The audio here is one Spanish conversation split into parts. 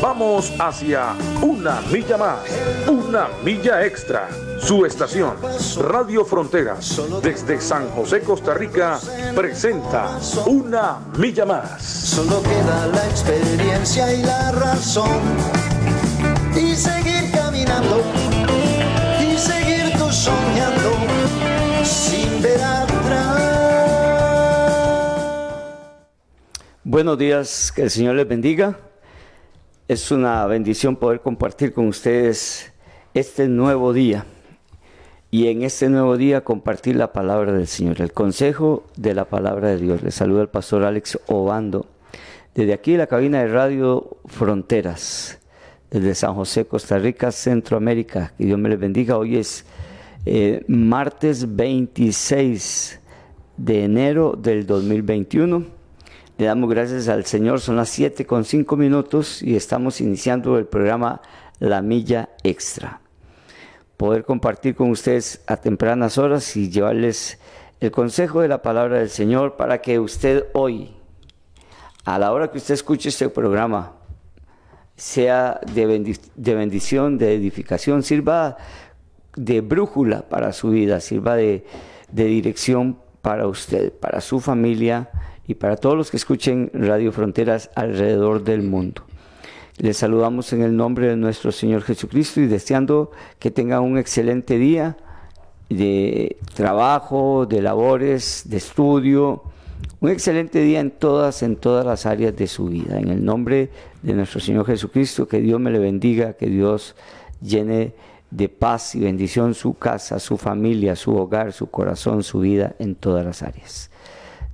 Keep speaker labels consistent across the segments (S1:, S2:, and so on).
S1: Vamos hacia una milla más, una milla extra. Su estación, Radio Fronteras, desde San José, Costa Rica, presenta Una Milla Más.
S2: Solo queda la experiencia y la razón. Y seguir caminando, y seguir tú soñando, sin ver atrás.
S3: Buenos días, que el Señor les bendiga. Es una bendición poder compartir con ustedes este nuevo día y en este nuevo día compartir la palabra del Señor, el consejo de la palabra de Dios. Les saluda el pastor Alex Obando desde aquí la cabina de Radio Fronteras, desde San José, Costa Rica, Centroamérica. Que Dios me les bendiga. Hoy es eh, martes 26 de enero del 2021. Le damos gracias al Señor, son las 7 con 5 minutos y estamos iniciando el programa La Milla Extra. Poder compartir con ustedes a tempranas horas y llevarles el consejo de la palabra del Señor para que usted hoy, a la hora que usted escuche este programa, sea de, de bendición, de edificación, sirva de brújula para su vida, sirva de dirección para usted, para su familia y para todos los que escuchen Radio Fronteras alrededor del mundo. Les saludamos en el nombre de nuestro Señor Jesucristo y deseando que tengan un excelente día de trabajo, de labores, de estudio, un excelente día en todas, en todas las áreas de su vida. En el nombre de nuestro Señor Jesucristo, que Dios me le bendiga, que Dios llene de paz y bendición su casa, su familia, su hogar, su corazón, su vida en todas las áreas.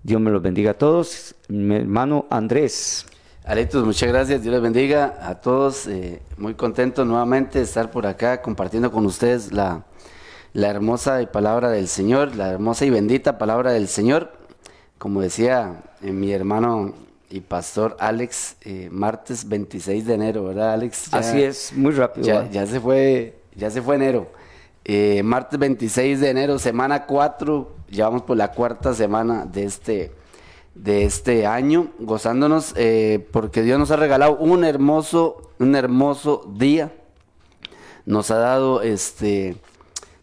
S3: Dios me los bendiga a todos. Mi hermano Andrés.
S4: Aletos, muchas gracias, Dios les bendiga a todos. Eh, muy contento nuevamente de estar por acá compartiendo con ustedes la, la hermosa palabra del Señor, la hermosa y bendita palabra del Señor. Como decía eh, mi hermano y pastor Alex, eh, martes 26 de enero, ¿verdad, Alex?
S3: Así es, muy rápido.
S4: Ya, ya, se fue, ya se fue enero. Martes 26 de enero, semana 4, llevamos por la cuarta semana de este de este año, gozándonos eh, porque Dios nos ha regalado un hermoso, un hermoso día. Nos ha dado este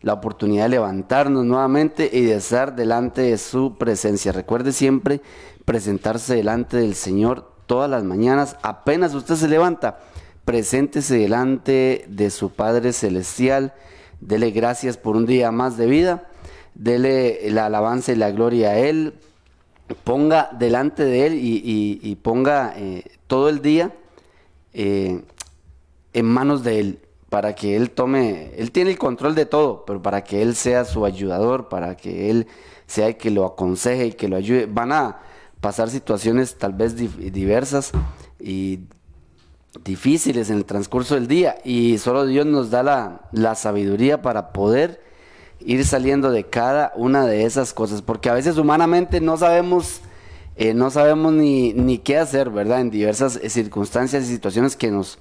S4: la oportunidad de levantarnos nuevamente y de estar delante de su presencia. Recuerde siempre presentarse delante del Señor todas las mañanas. Apenas usted se levanta, preséntese delante de su Padre Celestial. Dele gracias por un día más de vida. Dele la alabanza y la gloria a Él ponga delante de Él y, ponga eh, todo el día eh, en manos de Él, para que Él tome, Él tiene el control de todo, pero para que Él sea su ayudador, para que Él sea el que lo aconseje y que lo ayude. Van a pasar situaciones tal vez diversas y difíciles en el transcurso del día y solo Dios nos da la, la sabiduría para poder ir saliendo de cada una de esas cosas, porque a veces humanamente no sabemos, eh, no sabemos ni, ni, qué hacer, ¿verdad? En diversas eh, circunstancias y situaciones que nos,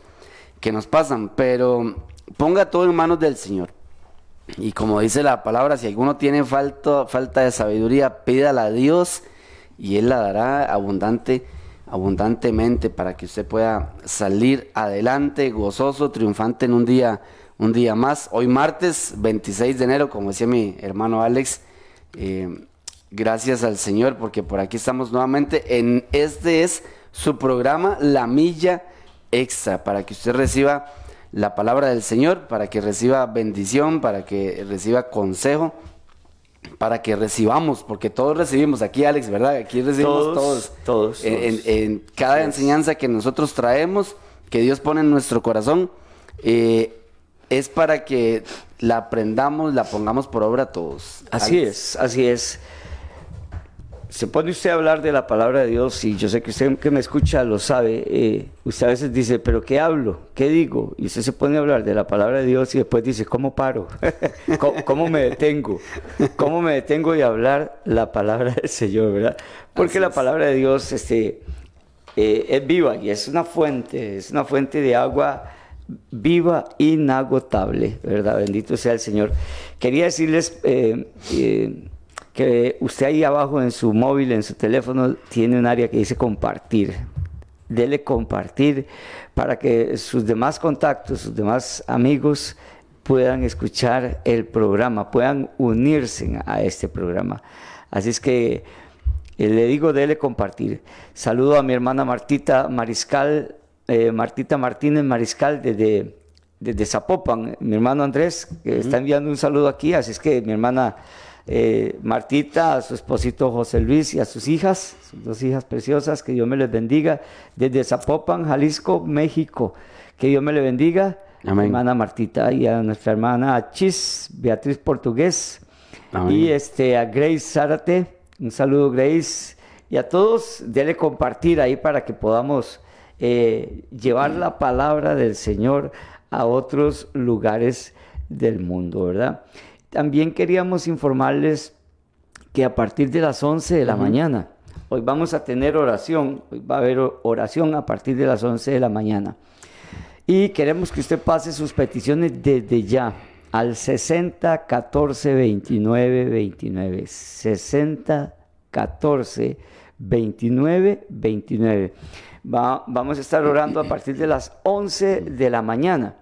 S4: que nos pasan, pero ponga todo en manos del Señor. Y como dice la palabra, si alguno tiene falta, falta de sabiduría, pídala a Dios y Él la dará abundante, abundantemente para que usted pueda salir adelante, gozoso, triunfante en un día un día más. Hoy martes 26 de enero, como decía mi hermano Alex, eh, gracias al Señor porque por aquí estamos nuevamente en este es su programa La Milla Extra, para que usted reciba la palabra del Señor, para que reciba bendición, para que reciba consejo, para que recibamos, porque todos recibimos aquí, Alex, ¿verdad? Aquí recibimos todos.
S3: Todos.
S4: En, cada enseñanza que nosotros traemos, que Dios pone en nuestro corazón, eh, es para que la aprendamos, la pongamos por obra todos.
S3: Así es, así es. Se pone usted a hablar de la palabra de Dios y yo sé que usted que me escucha lo sabe, eh, usted a veces dice, pero ¿qué hablo? ¿Qué digo? Y usted se pone a hablar de la palabra de Dios y después dice, ¿cómo paro? ¿Cómo, cómo me detengo? ¿Cómo me detengo de hablar la palabra del Señor, verdad? Porque la palabra de Dios este, eh, es viva y es una fuente, es una fuente de agua viva, inagotable, ¿verdad? Bendito sea el Señor. Quería decirles eh, eh, que usted ahí abajo en su móvil, en su teléfono, tiene un área que dice compartir. Dele compartir para que sus demás contactos, sus demás amigos puedan escuchar el programa, puedan unirse a este programa. Así es que eh, le digo, dele compartir. Saludo a mi hermana Martita Mariscal, eh, Martita Martínez Mariscal desde, desde Zapopan. Mi hermano Andrés, que está enviando un saludo aquí, así es que mi hermana eh, Martita, a su esposito José Luis y a sus hijas, sus dos hijas preciosas, que Dios me les bendiga. Desde Zapopan, Jalisco, México, que Dios me le bendiga.
S4: Amén.
S3: Hermana Martita y a nuestra hermana Chis, Beatriz Portugués.
S4: Amén.
S3: Y este, a Grace Zárate, un saludo Grace. Y a todos, dele compartir ahí para que podamos eh, llevar la palabra del Señor a otros lugares del mundo, ¿verdad? También queríamos informarles que a partir de las 11 de la mañana, hoy vamos a tener oración, hoy va a haber oración a partir de las 11 de la mañana. Y queremos que usted pase sus peticiones desde ya al 60 14 29 29. 60 14 29 29. Va- vamos a estar orando a partir de las 11 de la mañana.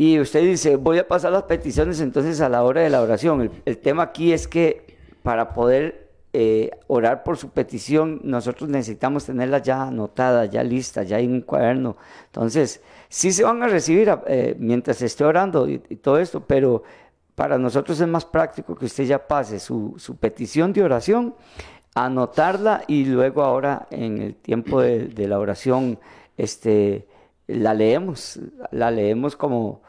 S3: Y usted dice, voy a pasar las peticiones entonces a la hora de la oración. El, tema aquí es que para poder eh, orar por su petición, nosotros necesitamos tenerla ya anotada, ya lista, ya en un cuaderno. Entonces, sí se van a recibir eh, mientras esté orando y, y todo esto, pero para nosotros es más práctico que usted ya pase su, su petición de oración, anotarla y luego ahora en el tiempo de, de la oración, este, la leemos, la leemos como,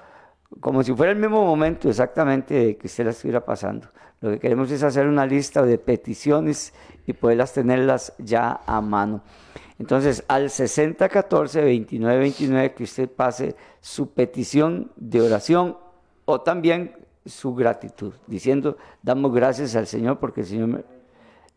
S3: como si fuera el mismo momento exactamente de que usted la estuviera pasando. Lo que queremos es hacer una lista de peticiones y poderlas tenerlas ya a mano. Entonces, al 6014 29 29 que usted pase su petición de oración o también su gratitud, diciendo, damos gracias al Señor porque el Señor me,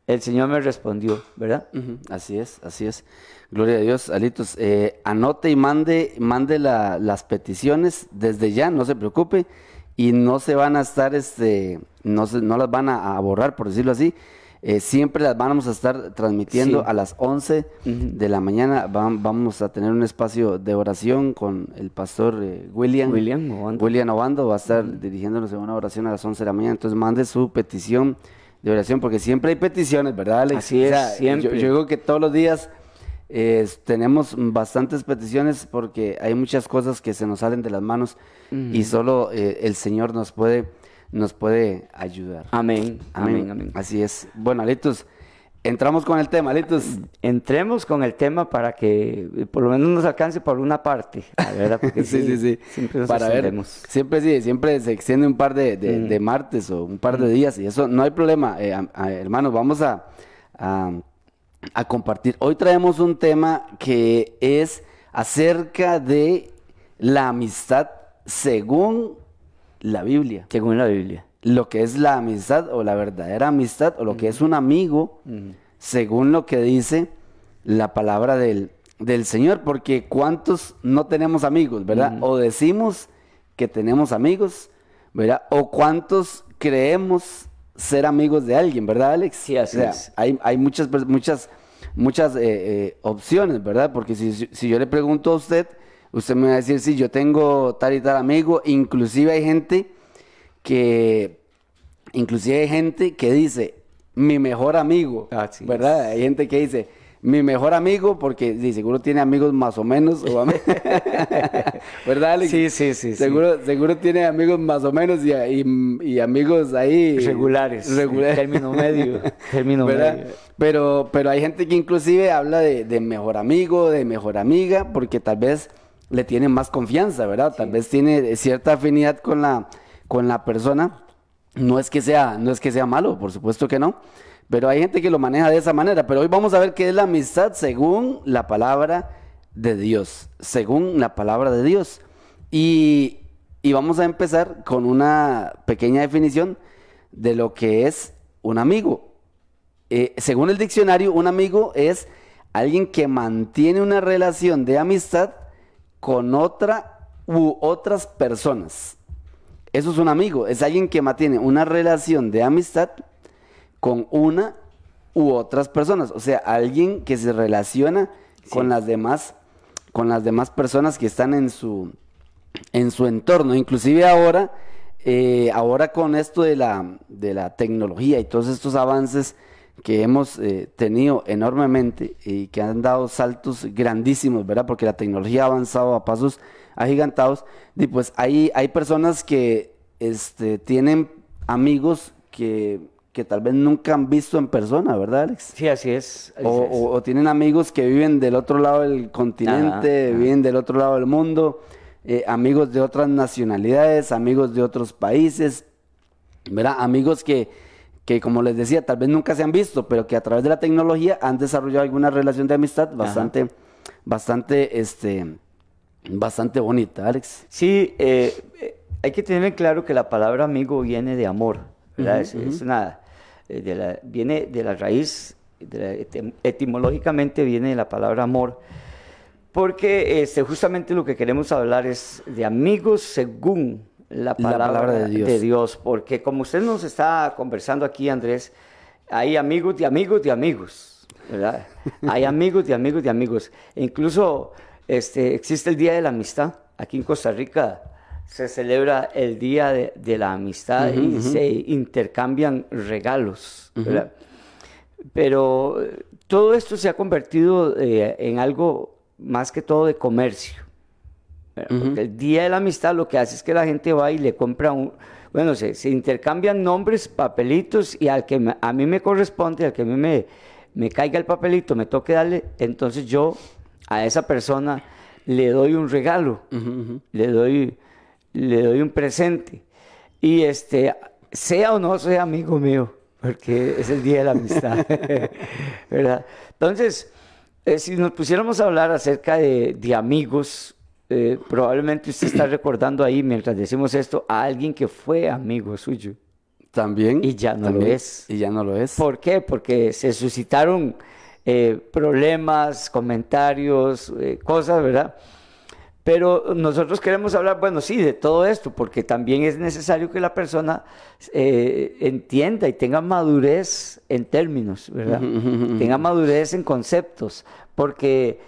S3: el Señor me respondió, ¿verdad?
S4: Así es, así es. Gloria a Dios, Alitos. eh, anote y mande, mande la- las peticiones desde ya, no se preocupe. Y no se van a estar, este, no, se- no las van a, a borrar, por decirlo así. Eh, siempre las vamos a estar transmitiendo
S3: Sí.
S4: a las 11 de la mañana. Vam- vamos a tener un espacio de oración con el pastor eh, William.
S3: William Obando.
S4: William Obando va a estar dirigiéndonos en una oración a las 11 de la mañana. Entonces mande su petición de oración, porque siempre hay peticiones, ¿verdad, Alex?
S3: Así es, siempre.
S4: Yo, yo digo que todos los días eh, tenemos bastantes peticiones porque hay muchas cosas que se nos salen de las manos y solo eh, el Señor nos puede, nos puede ayudar.
S3: Amén, amén, amén.
S4: Así es. Bueno, Alitos, entramos con el tema, Alitos.
S3: Entremos con el tema para que eh, por lo menos nos alcance por una parte, ¿verdad? Porque
S4: sí, sí, sí.
S3: Siempre nos
S4: Para ver, siempre sí, siempre se extiende un par de, de- de martes o un par de días y eso no hay problema, eh, a- a- hermanos, vamos a, a, a compartir. Hoy traemos un tema que es acerca de la amistad según la Biblia.
S3: Según la Biblia.
S4: Lo que es la amistad o la verdadera amistad o lo que es un amigo según lo que dice la palabra del, del Señor, porque ¿cuántos no tenemos amigos, verdad? O decimos que tenemos amigos, ¿verdad? O cuántos creemos ser amigos de alguien, ¿verdad, Alex?
S3: Sí, así
S4: O sea,
S3: es.
S4: Hay, hay muchas, muchas, muchas eh, eh, opciones, ¿verdad? Porque si, si- si yo le pregunto a usted, usted me va a decir, sí, yo tengo tal y tal amigo, inclusive hay gente que, inclusive hay gente que dice, mi mejor amigo,
S3: Así
S4: ¿verdad? Hay gente que dice, mi mejor amigo, porque sí, seguro tiene amigos más o menos, o am- ¿verdad, Alex?
S3: Sí, sí, sí, sí.
S4: Seguro, seguro tiene amigos más o menos y, y- y amigos ahí...
S3: Regulares.
S4: Regulares.
S3: Término medio. Término
S4: ¿verdad?
S3: medio.
S4: Pero, pero hay gente que inclusive habla de, de mejor amigo, de mejor amiga, porque tal vez le tiene más confianza, ¿verdad? Tal vez tiene cierta afinidad con la, con la persona. No es que sea, no es que sea malo, por supuesto que no. Pero hay gente que lo maneja de esa manera. Pero hoy vamos a ver qué es la amistad según la palabra de Dios. Según la palabra de Dios. Y, y vamos a empezar con una pequeña definición de lo que es un amigo. Eh, según el diccionario, un amigo es alguien que mantiene una relación de amistad con otra u otras personas. Eso es un amigo, es alguien que mantiene una relación de amistad con una u otras personas, o sea, alguien que se relaciona con las demás con las demás personas que están en su en su entorno, inclusive ahora eh, ahora con esto de la de la tecnología y todos estos avances que hemos eh, tenido enormemente y que han dado saltos grandísimos, ¿verdad? Porque la tecnología ha avanzado a pasos agigantados. Y pues hay, hay personas que este, tienen amigos que, que tal vez nunca han visto en persona, ¿verdad, Alex?
S3: Sí, así es. así
S4: O,
S3: es.
S4: o- o tienen amigos que viven del otro lado del continente,
S3: Ajá,
S4: viven del otro lado del mundo, eh, amigos de otras nacionalidades, amigos de otros países, ¿verdad? Amigos que, que, como les decía, tal vez nunca se han visto, pero que a través de la tecnología han desarrollado alguna relación de amistad bastante, bastante, este, bastante bonita, Alex.
S3: Sí, eh, eh, hay que tener en claro que la palabra amigo viene de amor, ¿verdad? es, es una, de la- viene de la raíz, de la etim- etimológicamente viene de la palabra amor, porque este, justamente lo que queremos hablar es de amigos según la
S4: La
S3: palabra,
S4: de
S3: de,
S4: Dios.
S3: Dios. porque como usted nos está conversando aquí, Andrés, hay amigos de amigos de amigos, ¿verdad? hay amigos de amigos de amigos. E incluso este, existe el Día de la Amistad. Aquí en Costa Rica se celebra el Día de, de la Amistad y se intercambian regalos. Pero eh, todo esto se ha convertido eh, en algo más que todo de comercio. Porque el Día de la Amistad lo que hace es que la gente va y le compra un... Bueno, se, se intercambian nombres, papelitos y al que me- a mí me corresponde, al que a mí me, me caiga el papelito, me toque darle, entonces yo a esa persona le doy un regalo, le, doy, le doy un presente. Y este, sea o no sea amigo mío, porque es el Día de la Amistad, ¿verdad? Entonces, eh, si nos pusiéramos a hablar acerca de, de amigos, eh, probablemente usted está recordando ahí, mientras decimos esto, a alguien que fue amigo suyo.
S4: También.
S3: Y ya no lo es.
S4: Y ya no lo es.
S3: ¿Por qué? Porque se suscitaron eh, problemas, comentarios, eh, cosas, ¿verdad? Pero nosotros queremos hablar, bueno, sí, de todo esto, porque también es necesario que la persona eh, entienda y tenga madurez en términos, ¿verdad? Tenga madurez en conceptos, porque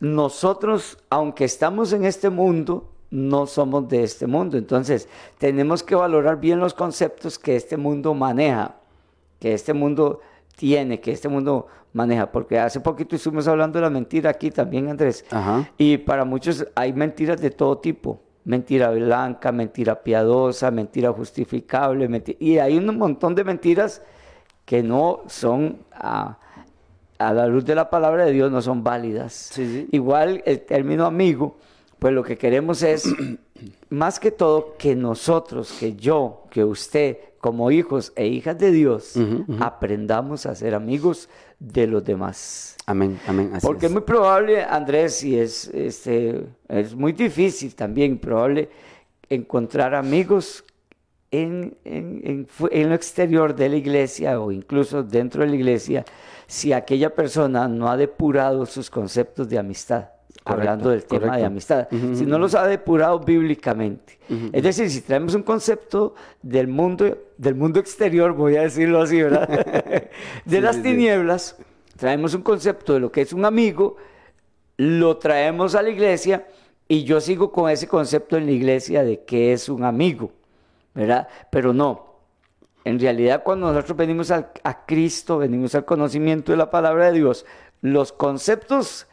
S3: nosotros, aunque estamos en este mundo, no somos de este mundo. Entonces, tenemos que valorar bien los conceptos que este mundo maneja, que este mundo tiene, que este mundo maneja. Porque hace poquito estuvimos hablando de la mentira aquí también, Andrés.
S4: Ajá.
S3: Y para muchos hay mentiras de todo tipo. Mentira blanca, mentira piadosa, mentira justificable. menti- Y hay un montón de mentiras que no son, a, a la luz de la palabra de Dios, no son válidas.
S4: Sí, sí.
S3: Igual el término amigo, pues lo que queremos es, más que todo, que nosotros, que yo, que usted, como hijos e hijas de Dios, aprendamos a ser amigos de los demás.
S4: Amén, amén. así
S3: Porque es muy probable, Andrés, y es, este, es muy difícil también, probable encontrar amigos en, en- en en lo exterior de la iglesia o incluso dentro de la iglesia si aquella persona no ha depurado sus conceptos de amistad. Hablando del tema de amistad, si no los ha depurado bíblicamente. Es decir, si traemos un concepto del mundo, del mundo exterior, voy a decirlo así, ¿verdad? de
S4: Sí,
S3: las
S4: sí, sí.
S3: tinieblas, traemos un concepto de lo que es un amigo, lo traemos a la iglesia y yo sigo con ese concepto en la iglesia de que es un amigo, ¿verdad? Pero no. En realidad, cuando nosotros venimos al- a Cristo, venimos al conocimiento de la palabra de Dios, los conceptos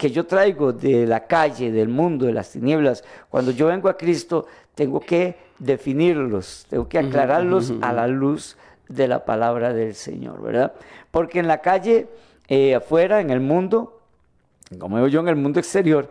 S3: que yo traigo de la calle, del mundo, de las tinieblas, cuando yo vengo a Cristo, tengo que definirlos, tengo que aclararlos a la luz de la palabra del Señor, ¿verdad? Porque en la calle, eh, afuera, en el mundo, como digo yo, en el mundo exterior,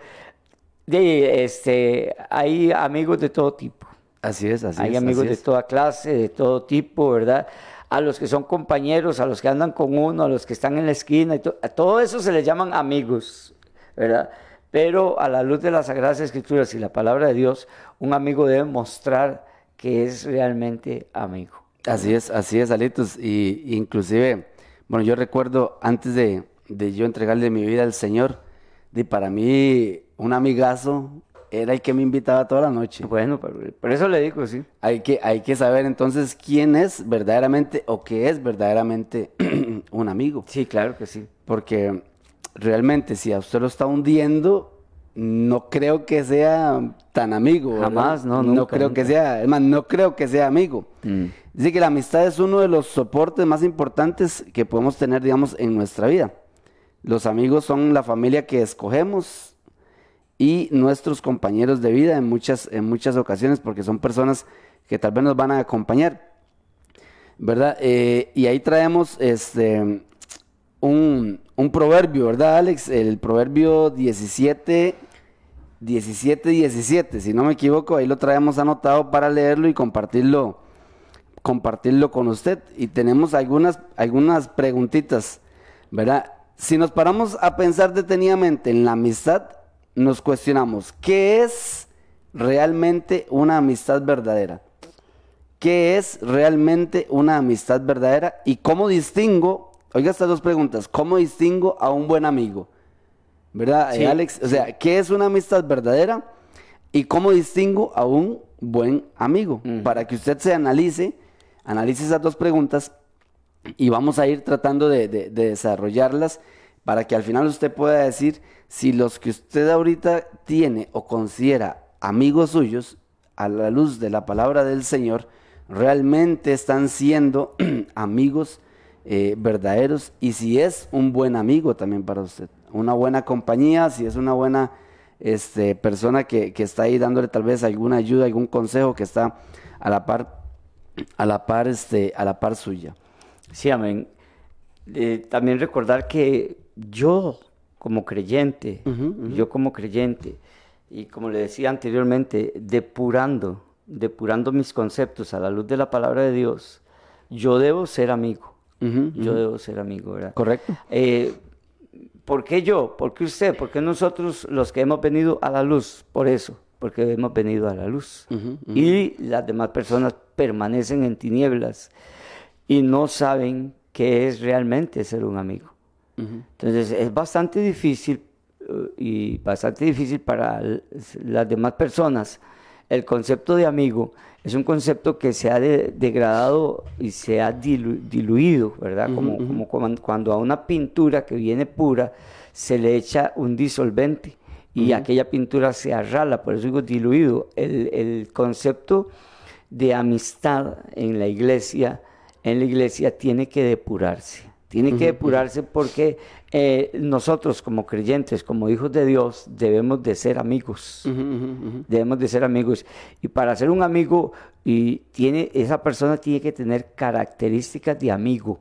S3: de, este, hay amigos de todo tipo.
S4: Así es, así
S3: Hay
S4: es.
S3: amigos
S4: así
S3: de
S4: es.
S3: toda clase, de todo tipo, ¿verdad? A los que son compañeros, a los que andan con uno, a los que están en la esquina, y to- a todo eso se les llaman amigos, ¿verdad? Pero a la luz de las Sagradas Escrituras y la palabra de Dios, un amigo debe mostrar que es realmente amigo.
S4: Así es, así es, Alitos. Y y inclusive, bueno, yo recuerdo antes de, de yo entregarle mi vida al Señor, de para mí un amigazo era el que me invitaba toda la noche.
S3: Bueno, por, por eso le digo, sí.
S4: Hay que, hay que saber entonces quién es verdaderamente o qué es verdaderamente un amigo.
S3: Sí, claro que sí.
S4: Porque realmente si a usted lo está hundiendo, no creo que sea tan amigo. ¿verdad?
S3: Jamás, no,
S4: No
S3: nunca,
S4: creo que sea, además, no creo que sea amigo.
S3: Mm.
S4: Dice que la amistad es uno de los soportes más importantes que podemos tener, digamos, en nuestra vida. Los amigos son la familia que escogemos y nuestros compañeros de vida en muchas, en muchas ocasiones, porque son personas que tal vez nos van a acompañar. ¿Verdad? Eh, y ahí traemos este un, un proverbio, ¿verdad, Alex? El proverbio 17, 17, 17, si no me equivoco, ahí lo traemos anotado para leerlo y compartirlo, compartirlo con usted. Y tenemos algunas, algunas preguntitas, ¿verdad? Si nos paramos a pensar detenidamente en la amistad, nos cuestionamos, ¿qué es realmente una amistad verdadera? ¿Qué es realmente una amistad verdadera? ¿Y cómo distingo, oiga estas dos preguntas, ¿cómo distingo a un buen amigo? ¿Verdad,
S3: Sí,
S4: eh, Alex? O sea, ¿qué es una amistad verdadera? ¿Y cómo distingo a un buen amigo? Para que usted se analice, analice esas dos preguntas y vamos a ir tratando de, de- de desarrollarlas para que al final usted pueda decir si los que usted ahorita tiene o considera amigos suyos, a la luz de la palabra del Señor, realmente están siendo amigos eh, verdaderos y si es un buen amigo también para usted, una buena compañía, si es una buena este, persona que, que está ahí dándole tal vez alguna ayuda, algún consejo que está a la par, a la par, este, a la par suya.
S3: Sí, amén. Eh, también recordar que yo como creyente, yo como creyente, y como le decía anteriormente, depurando, depurando mis conceptos a la luz de la palabra de Dios, yo debo ser amigo. Yo debo ser amigo, ¿verdad?
S4: Correcto.
S3: Eh, ¿Por qué yo? ¿Por qué usted? ¿Por qué nosotros los que hemos venido a la luz? Por eso, porque hemos venido a la luz. Y las demás personas permanecen en tinieblas y no saben qué es realmente ser un amigo. Entonces es bastante difícil eh, y bastante difícil para las demás personas. El concepto de amigo es un concepto que se ha de- degradado y se ha dilu- diluido, ¿verdad? Como, como cuan- cuando a una pintura que viene pura se le echa un disolvente y aquella pintura se arrala, por eso digo diluido. El, el concepto de amistad en la iglesia, en la iglesia tiene que depurarse. Tiene que depurarse porque eh, nosotros como creyentes, como hijos de Dios, debemos de ser amigos. Debemos de ser amigos. Y para ser un amigo, y tiene, esa persona tiene que tener características de amigo.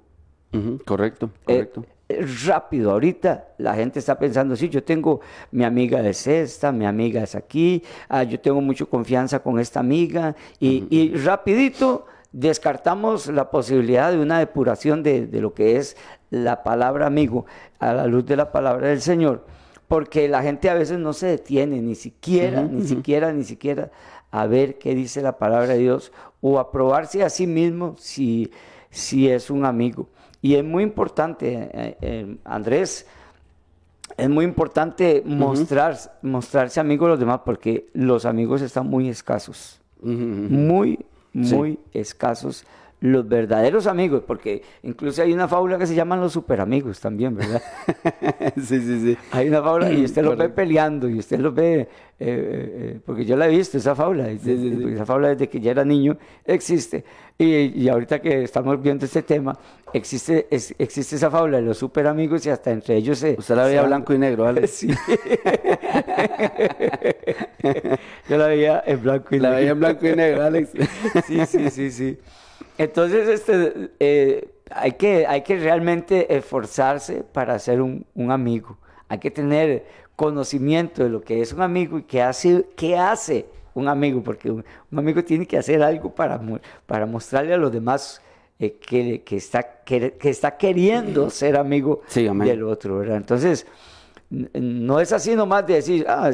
S4: Correcto,
S3: Eh,
S4: correcto.
S3: eh, rápido, ahorita la gente está pensando, sí, yo tengo mi amiga es esta, mi amiga es aquí, ah, yo tengo mucha confianza con esta amiga, y, y rapidito descartamos la posibilidad de una depuración de, de lo que es la palabra amigo a la luz de la palabra del Señor, porque la gente a veces no se detiene ni siquiera, ni siquiera, ni siquiera a ver qué dice la palabra de Dios o a probarse a sí mismo si, si es un amigo. Y es muy importante, eh, eh, Andrés, es muy importante mostrar, mostrarse amigo de los demás porque los amigos están muy escasos, muy, muy escasos los verdaderos amigos, porque incluso hay una fábula que se llaman los superamigos también, ¿verdad?
S4: sí, sí, sí.
S3: Hay una fábula y usted los ve peleando y usted los ve, eh, eh, eh, porque yo la he visto, esa fábula,
S4: sí, sí.
S3: esa fábula desde que ya era niño existe. Y, y ahorita que estamos viendo este tema, existe, es- existe esa fábula de los super amigos y hasta entre ellos se...
S4: Usted la veía blanco y negro, ¿vale?
S3: Sí. yo la veía en blanco y
S4: La
S3: negro.
S4: veía en blanco y negro, Alex.
S3: Sí, sí, sí, sí. Entonces, este, eh, hay, que, hay que realmente esforzarse para ser un, un amigo. Hay que tener conocimiento de lo que es un amigo y qué hace, qué hace un amigo, porque un, un amigo tiene que hacer algo para, para mostrarle a los demás eh, que, que está, que, que está queriendo ser amigo
S4: Sí,
S3: del otro, ¿verdad? Entonces, no es así nomás de decir, ah,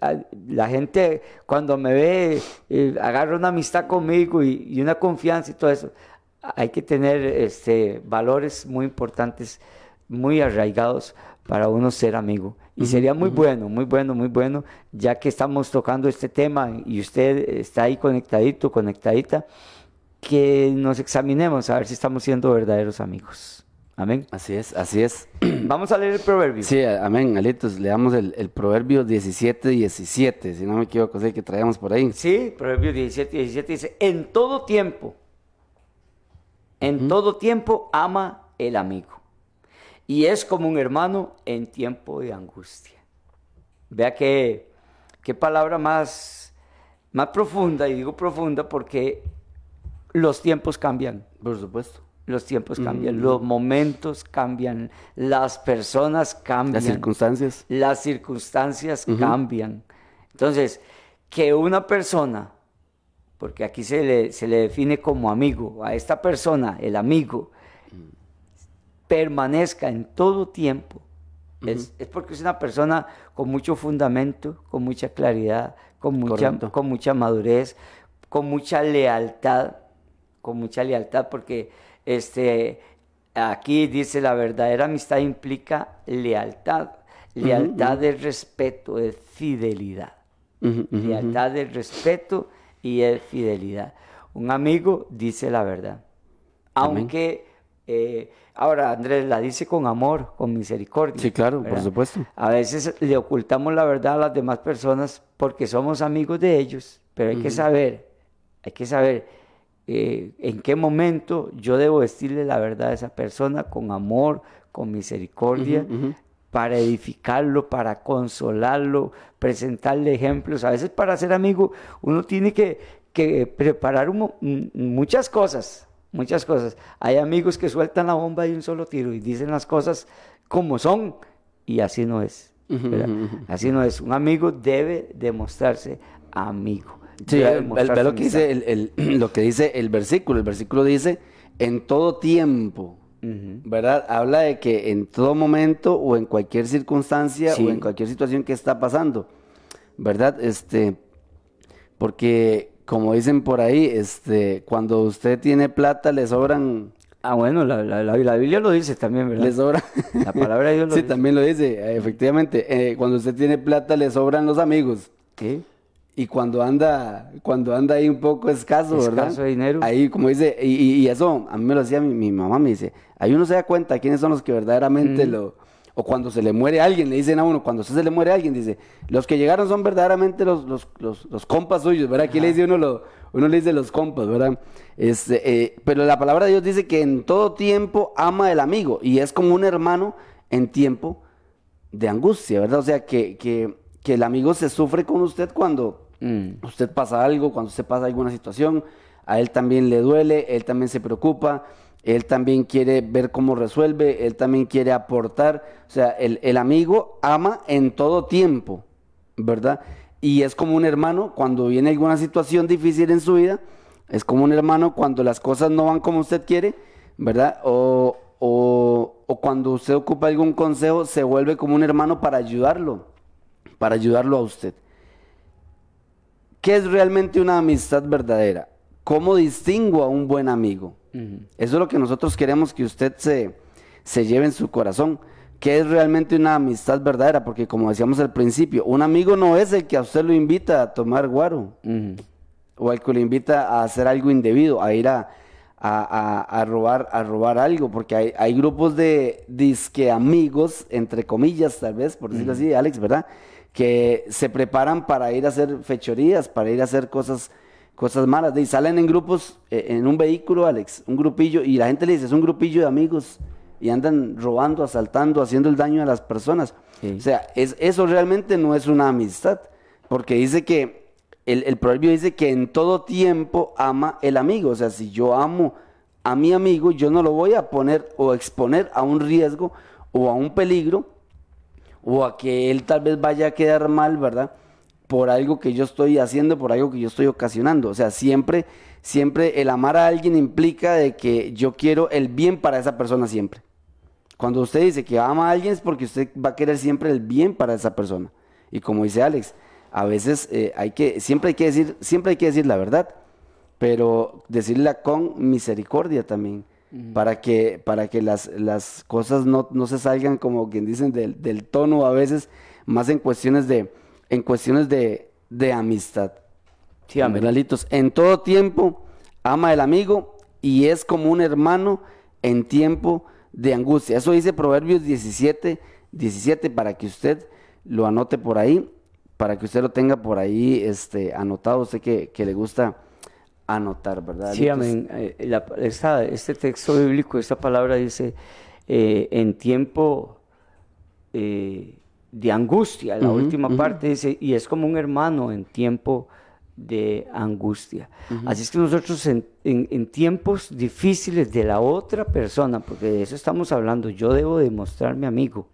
S3: ah, la gente cuando me ve eh, agarra una amistad conmigo y, y una confianza y todo eso. Hay que tener este, valores muy importantes, muy arraigados para uno ser amigo. Y sería muy bueno, muy bueno, muy bueno, ya que estamos tocando este tema y usted está ahí conectadito, conectadita, que nos examinemos a ver si estamos siendo verdaderos amigos. Amén.
S4: Así es, así es.
S3: Vamos a leer el proverbio.
S4: Sí, amén, Alitos. Le damos el, el proverbio 17, 17, si no me equivoco, es el que traíamos por ahí.
S3: Sí, Proverbios 17, 17 dice, en todo tiempo, en todo tiempo ama el amigo. Y es como un hermano en tiempo de angustia. Vea qué, qué palabra más, más profunda, y digo profunda porque los tiempos cambian.
S4: Por supuesto.
S3: Los tiempos cambian, los momentos cambian, las personas cambian.
S4: Las circunstancias.
S3: las circunstancias cambian. Entonces, que una persona, porque aquí se le, se le define como amigo, a esta persona, el amigo, permanezca en todo tiempo, es, es porque es una persona con mucho fundamento, con mucha claridad, con mucha,
S4: Correcto.
S3: con mucha madurez, con mucha lealtad, con mucha lealtad, porque este, aquí dice la verdadera amistad implica lealtad, lealtad de respeto, de fidelidad, lealtad de respeto y de fidelidad. Un amigo dice la verdad, aunque eh, ahora Andrés la dice con amor, con misericordia.
S4: Sí, claro, por supuesto.
S3: A veces le ocultamos la verdad a las demás personas porque somos amigos de ellos, pero hay que saber, hay que saber eh, en qué momento yo debo decirle la verdad a esa persona con amor, con misericordia, para edificarlo, para consolarlo, presentarle ejemplos. A veces para ser amigo uno tiene que, que preparar un mo- m- muchas cosas, muchas cosas. Hay amigos que sueltan la bomba de un solo tiro y dicen las cosas como son y así no es. Así no es. Un amigo debe demostrarse amigo.
S4: Sí, ve- ve lo que dice el, el- lo que dice el versículo. El versículo dice en todo tiempo. ¿Verdad? Habla de que en todo momento o en cualquier circunstancia
S3: Sí.
S4: o en cualquier situación que está pasando. ¿Verdad? Este, porque como dicen por ahí, este, cuando usted tiene plata le sobran,
S3: Ah, bueno, la, la- la- la Biblia lo dice también, ¿verdad?
S4: le sobra.
S3: La palabra de Dios lo
S4: sí,
S3: dice.
S4: también lo dice, efectivamente. eh, cuando usted tiene plata le sobran los amigos.
S3: Sí.
S4: Y cuando anda, cuando anda ahí un poco escaso, ¿verdad?
S3: Escaso de dinero.
S4: Ahí, como dice, y, eso, a mí me lo decía mi, mi mamá, me dice, ahí uno se da cuenta quiénes son los que verdaderamente lo, o cuando se le muere a alguien, le dicen a uno, cuando usted se le muere a alguien, dice, los que llegaron son verdaderamente los, los, los, los compas suyos, ¿verdad? Aquí le dice uno, lo, uno le dice los compas, ¿verdad? Este, eh, pero la palabra de Dios dice que en todo tiempo ama el amigo, y es como un hermano en tiempo de angustia, ¿verdad? O sea, que, que, que el amigo se sufre con usted cuando
S3: Mm.
S4: usted pasa algo, cuando usted pasa alguna situación, a él también le duele, él también se preocupa, él también quiere ver cómo resuelve, él también quiere aportar. O sea, el, amigo ama en todo tiempo, ¿verdad? Y es como un hermano cuando viene alguna situación difícil en su vida, es como un hermano cuando las cosas no van como usted quiere, ¿verdad? O cuando usted ocupa algún consejo, se vuelve como un hermano para ayudarlo, para ayudarlo a usted. ¿Qué es realmente una amistad verdadera? ¿Cómo distingo a un buen amigo? Eso es lo que nosotros queremos que usted se, se lleve en su corazón. ¿Qué es realmente una amistad verdadera? Porque como decíamos al principio, un amigo no es el que a usted lo invita a tomar guaro o el que lo invita a hacer algo indebido, a ir a, a- a- a robar, a robar algo, porque hay, hay grupos de disque amigos, entre comillas tal vez, por decirlo así, Alex, ¿verdad? Que se preparan para ir a hacer fechorías, para ir a hacer cosas, cosas malas, y salen en grupos, eh, en un vehículo, Alex, un grupillo, y la gente le dice, es un grupillo de amigos, y andan robando, asaltando, haciendo el daño a las personas.
S3: Sí.
S4: O sea, es, eso realmente no es una amistad, porque dice que el, el proverbio dice que en todo tiempo ama el amigo. O sea, si yo amo a mi amigo, yo no lo voy a poner o exponer a un riesgo o a un peligro o a que él tal vez vaya a quedar mal, ¿verdad? por algo que yo estoy haciendo, por algo que yo estoy ocasionando. O sea, siempre, siempre el amar a alguien implica de que yo quiero el bien para esa persona siempre. Cuando usted dice que ama a alguien es porque usted va a querer siempre el bien para esa persona. Y como dice Alex, a veces eh, hay que, siempre hay que decir, siempre hay que decir la verdad, pero decirla con misericordia también, para que, para que las, las cosas no, no, se salgan como quien dicen del, del, tono a veces, más en cuestiones de, en cuestiones de, de amistad. Sí, En todo tiempo ama el amigo y es como un hermano en tiempo de angustia. Eso dice Proverbios 17, 17 para que usted lo anote por ahí, para que usted lo tenga por ahí este, anotado, usted que, que le gusta anotar, ¿verdad?
S3: Sí, amén. Eh, este texto bíblico, esta palabra dice, eh, en tiempo eh, de angustia, la última parte dice, y es como un hermano en tiempo de angustia. Así es que nosotros en, en, tiempos difíciles de la otra persona, porque de eso estamos hablando, yo debo demostrarme amigo,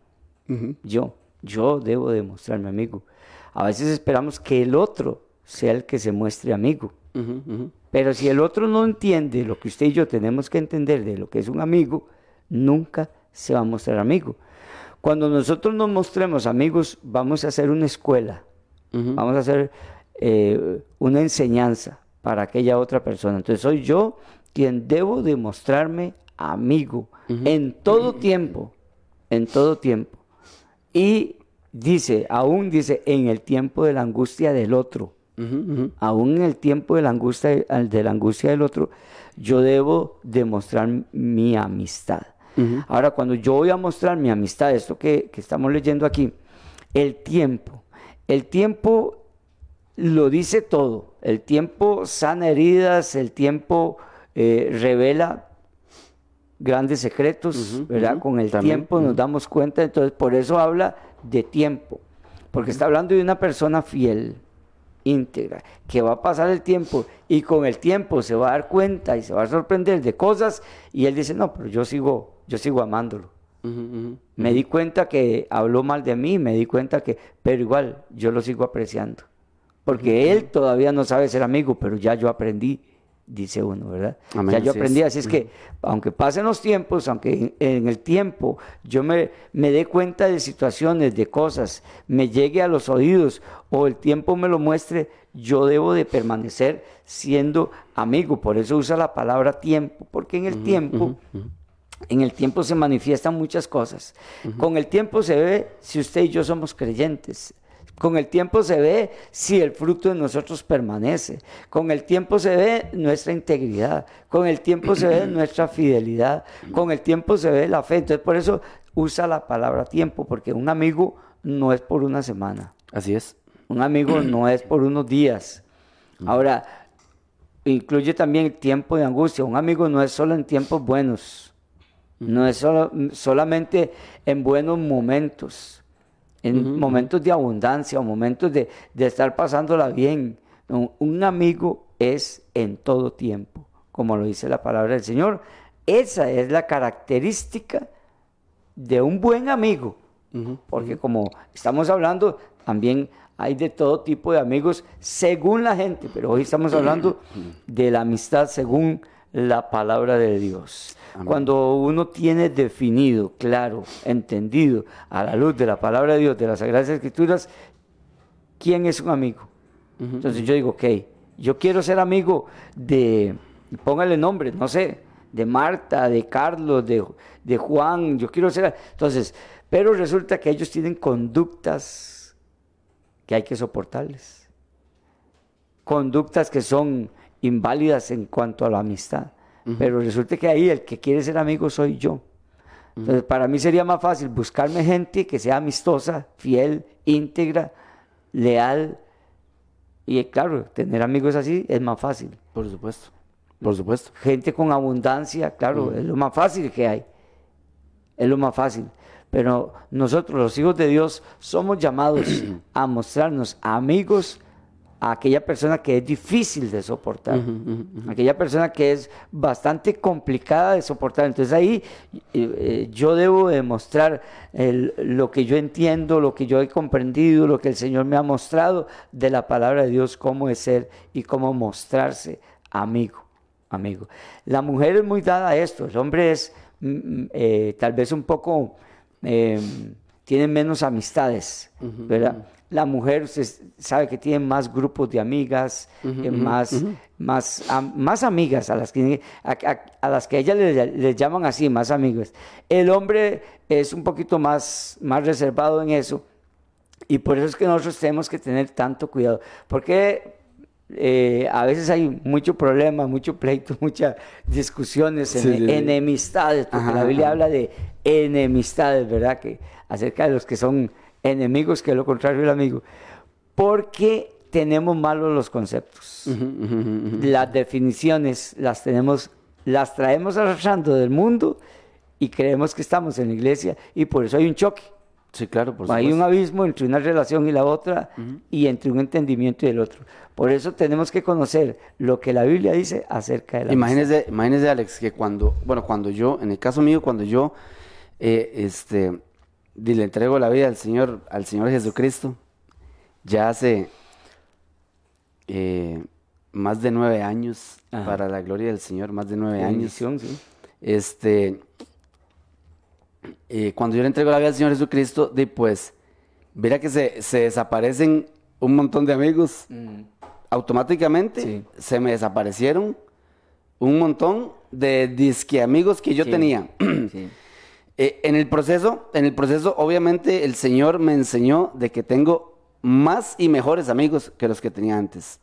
S3: yo, yo debo demostrarme amigo. A veces esperamos que el otro sea el que se muestre amigo. Pero si el otro no entiende lo que usted y yo tenemos que entender de lo que es un amigo, nunca se va a mostrar amigo. Cuando nosotros nos mostremos amigos, vamos a hacer una escuela, vamos a hacer eh, una enseñanza para aquella otra persona. Entonces soy yo quien debo demostrarme amigo en todo tiempo, en todo tiempo. Y dice, aún dice, en el tiempo de la angustia del otro. Aún en el tiempo de la, angustia, de la angustia del otro, yo debo demostrar mi amistad. Ahora, cuando yo voy a mostrar mi amistad, esto que, estamos leyendo aquí, el tiempo, el tiempo lo dice todo. El tiempo sana heridas, el tiempo eh, revela grandes secretos, ¿verdad? Con el tiempo nos damos cuenta, entonces por eso habla de tiempo, porque está hablando de una persona fiel, íntegra, que va a pasar el tiempo y con el tiempo se va a dar cuenta y se va a sorprender de cosas y él dice, no, pero yo sigo, yo sigo amándolo. me di cuenta que habló mal de mí, me di cuenta que, pero igual yo lo sigo apreciando. Porque él todavía no sabe ser amigo, pero ya yo aprendí dice uno, ¿verdad? ya yo aprendí, así es que aunque pasen los tiempos, aunque en, el tiempo yo me, me dé cuenta de situaciones, de cosas, me llegue a los oídos o el tiempo me lo muestre, yo debo de permanecer siendo amigo. Por eso usa la palabra tiempo, porque en el tiempo... En el tiempo se manifiestan muchas cosas. Con el tiempo se ve si usted y yo somos creyentes. Con el tiempo se ve si el fruto de nosotros permanece. Con el tiempo se ve nuestra integridad. Con el tiempo se ve nuestra fidelidad. Con el tiempo se ve la fe. Entonces por eso usa la palabra tiempo, porque un amigo no es por una semana.
S4: Así es.
S3: Un amigo no es por unos días. Ahora, incluye también el tiempo de angustia. Un amigo no es solo en tiempos buenos. No es solo, solamente en buenos momentos en momentos de abundancia o momentos de, estar pasándola bien. Un, amigo es en todo tiempo, como lo dice la palabra del Señor. Esa es la característica de un buen amigo, porque como estamos hablando, también hay de todo tipo de amigos según la gente, pero hoy estamos hablando de la amistad según la palabra de Dios. Cuando uno tiene definido, claro, entendido, a la luz de la palabra de Dios, de las Sagradas Escrituras, quién es un amigo. Entonces yo digo, ok, yo quiero ser amigo de, póngale nombre, no sé, de Marta, de Carlos, de, de Juan, yo quiero ser... Entonces, pero resulta que ellos tienen conductas que hay que soportarles. Conductas que son inválidas en cuanto a la amistad. Pero resulta que ahí el que quiere ser amigo soy yo. Entonces, para mí sería más fácil buscarme gente que sea amistosa, fiel, íntegra, leal. Y claro, tener amigos así es más fácil.
S4: Por supuesto. Por supuesto.
S3: Gente con abundancia, claro, es lo más fácil que hay. Es lo más fácil. Pero nosotros, los hijos de Dios, somos llamados a mostrarnos amigos a aquella persona que es difícil de soportar, aquella persona que es bastante complicada de soportar. Entonces ahí eh, eh, yo debo demostrar el- lo que yo entiendo, lo que yo he comprendido, lo que el Señor me ha mostrado de la palabra de Dios, cómo es ser y cómo mostrarse amigo, amigo. La mujer es muy dada a esto, el hombre es mm, mm, eh, tal vez un poco, eh, tiene menos amistades, ¿verdad? La mujer usted sabe que tiene más grupos de amigas, eh, más, más, más amigas a las que, a, a- a las que ella le, le llaman así, más amigos. El hombre es un poquito más, más reservado en eso. Y por eso es que nosotros tenemos que tener tanto cuidado. Porque eh, a veces hay mucho problema, mucho pleito, muchas discusiones,
S4: Sí,
S3: ene-
S4: sí, sí.
S3: enemistades, porque
S4: Ajá,
S3: la Biblia
S4: ajá.
S3: habla de enemistades, ¿verdad? Que acerca de los que son enemigos, que es lo contrario del amigo. Porque tenemos malos los conceptos. Las definiciones las tenemos, las traemos arrastrando del mundo y creemos que estamos en la iglesia y por eso hay un choque.
S4: Sí, claro, por
S3: Hay un abismo entre una relación y la otra y entre un entendimiento y el otro. Por eso tenemos que conocer lo que la Biblia dice acerca de la amistad.
S4: Imagínese, imagínese, Alex, que cuando, bueno, cuando yo, en el caso mío, cuando yo, eh, este, di- le entrego la vida al Señor, al Señor Jesucristo, ya hace eh, más de nueve años,
S3: Ajá.
S4: para la gloria del Señor, más de nueve años.
S3: sí.
S4: Este, eh, cuando yo le entrego la vida al Señor Jesucristo, de pues, verá que se, se desaparecen un montón de amigos. Automáticamente
S3: Sí.
S4: se me desaparecieron un montón de disque amigos que yo
S3: Sí.
S4: tenía. Eh, en el proceso, en el proceso, obviamente, el Señor me enseñó de que tengo más y mejores amigos que los que tenía antes.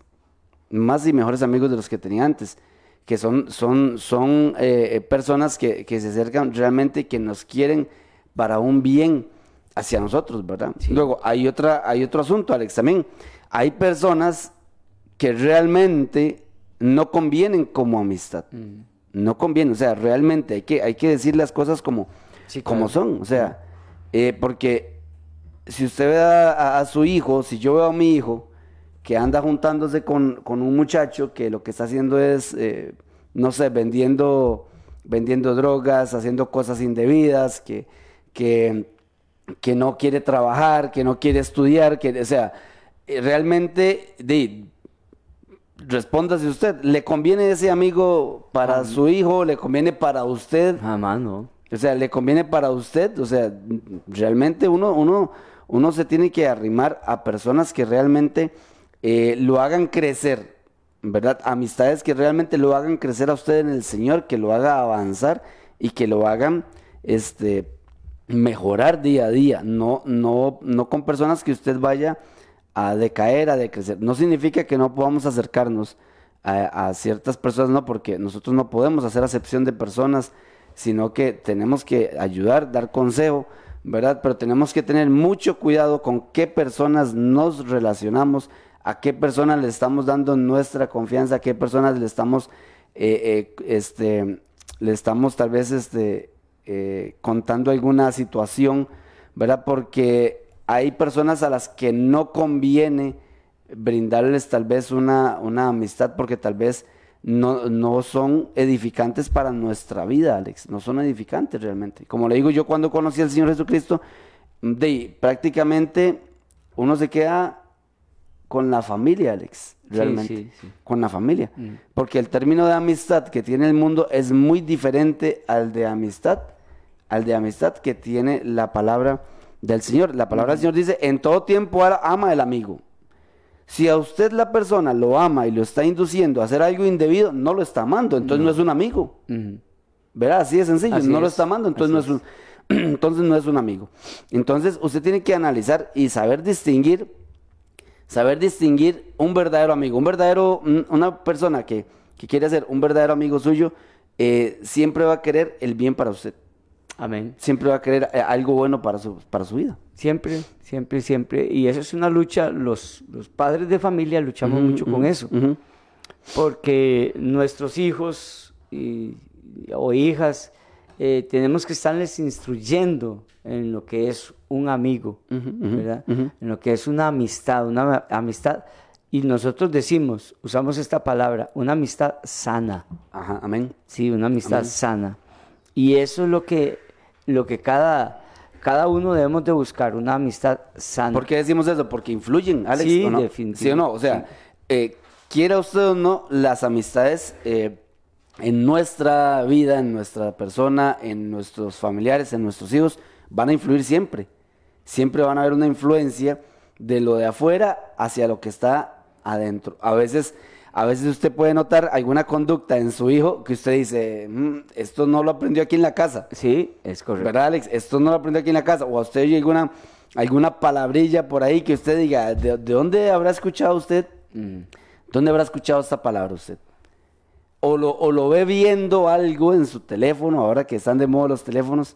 S4: Más y mejores amigos de los que tenía antes. Que son, son, son eh, personas que, que se acercan realmente, que nos quieren para un bien hacia nosotros, ¿verdad? Luego, hay, otra, hay otro asunto, Alex, también. Hay personas que realmente no convienen como amistad.
S3: Mm.
S4: No conviene, o sea, realmente hay que, hay que decir las cosas como,
S3: Sí,
S4: como son. O sea, eh, porque si usted ve a, a- a su hijo, si yo veo a mi hijo que anda juntándose con, con un muchacho que lo que está haciendo es, eh, no sé, vendiendo, vendiendo drogas, haciendo cosas indebidas, que, que, que no quiere trabajar, que no quiere estudiar, que, o sea, eh, realmente, di, respóndase usted, ¿le conviene ese amigo para su hijo? ¿Le conviene para usted?
S3: Jamás, no.
S4: O sea, ¿le conviene para usted? O sea, realmente uno, uno, uno se tiene que arrimar a personas que realmente eh, lo hagan crecer, ¿verdad? Amistades que realmente lo hagan crecer a usted en el Señor, que lo haga avanzar y que lo hagan este, mejorar día a día. No, no, no con personas que usted vaya a decaer, a decrecer. No significa que no podamos acercarnos a, a ciertas personas, no, porque nosotros no podemos hacer acepción de personas, sino que tenemos que ayudar, dar consejo, ¿verdad? Pero tenemos que tener mucho cuidado con qué personas nos relacionamos, a qué personas le estamos dando nuestra confianza, a qué personas le estamos, eh, eh, este, le estamos tal vez, este, eh, contando alguna situación, ¿verdad? Porque hay personas a las que no conviene brindarles tal vez una, una amistad porque tal vez no, no son edificantes para nuestra vida, Alex. No son edificantes realmente. Como le digo yo cuando conocí al Señor Jesucristo, de, prácticamente uno se queda con la familia, Alex. Realmente.
S3: sí, sí.
S4: Con la familia. Porque el término de amistad que tiene el mundo es muy diferente al de amistad, al de amistad que tiene la palabra del Señor. La palabra del Señor dice, en todo tiempo ama el amigo. Si a usted la persona lo ama y lo está induciendo a hacer algo indebido, no lo está amando, entonces no, es un amigo.
S3: Ujú.
S4: ¿Verdad? Así de sencillo,
S3: Así
S4: no lo
S3: es,
S4: está amando, entonces no es, un, entonces no es un amigo. Entonces usted tiene que analizar y saber distinguir, saber distinguir un verdadero amigo, un verdadero, un- una persona que, que quiere ser un verdadero amigo suyo, eh, siempre va a querer el bien para usted,
S3: Amén.
S4: siempre va a querer eh, algo bueno para su, para su vida.
S3: Siempre, siempre, siempre. Y eso es una lucha, los, los padres de familia luchamos mucho con eso. Porque nuestros hijos y- o hijas eh, tenemos que estarles instruyendo en lo que es un amigo, ¿verdad? En lo que es una amistad, una amistad Y nosotros decimos, usamos esta palabra, una amistad sana.
S4: Ajá, amén.
S3: Sí, una amistad sana. Y eso es lo que, lo que cada, cada uno debemos de buscar, una amistad sana.
S4: ¿Por qué decimos eso? Porque influyen, Alex.
S3: Sí,
S4: ¿o no?
S3: definitivamente,
S4: ¿Sí o no? O sea, eh, quiera usted o no, las amistades eh, en nuestra vida, en nuestra persona, en nuestros familiares, en nuestros hijos, van a influir siempre. Siempre van a haber una influencia de lo de afuera hacia lo que está adentro. A veces, a veces usted puede notar alguna conducta en su hijo que usted dice, "Mm, esto no lo aprendió aquí en la casa.
S3: Sí, es correcto.
S4: ¿Verdad, Alex? Esto no lo aprendió aquí en la casa. O a usted oye alguna, alguna palabrilla por ahí que usted diga, ¿de, de dónde habrá escuchado usted?
S3: Mm.
S4: ¿Dónde habrá escuchado esta palabra usted? O lo, o lo ve viendo algo en su teléfono, ahora que están de moda los teléfonos,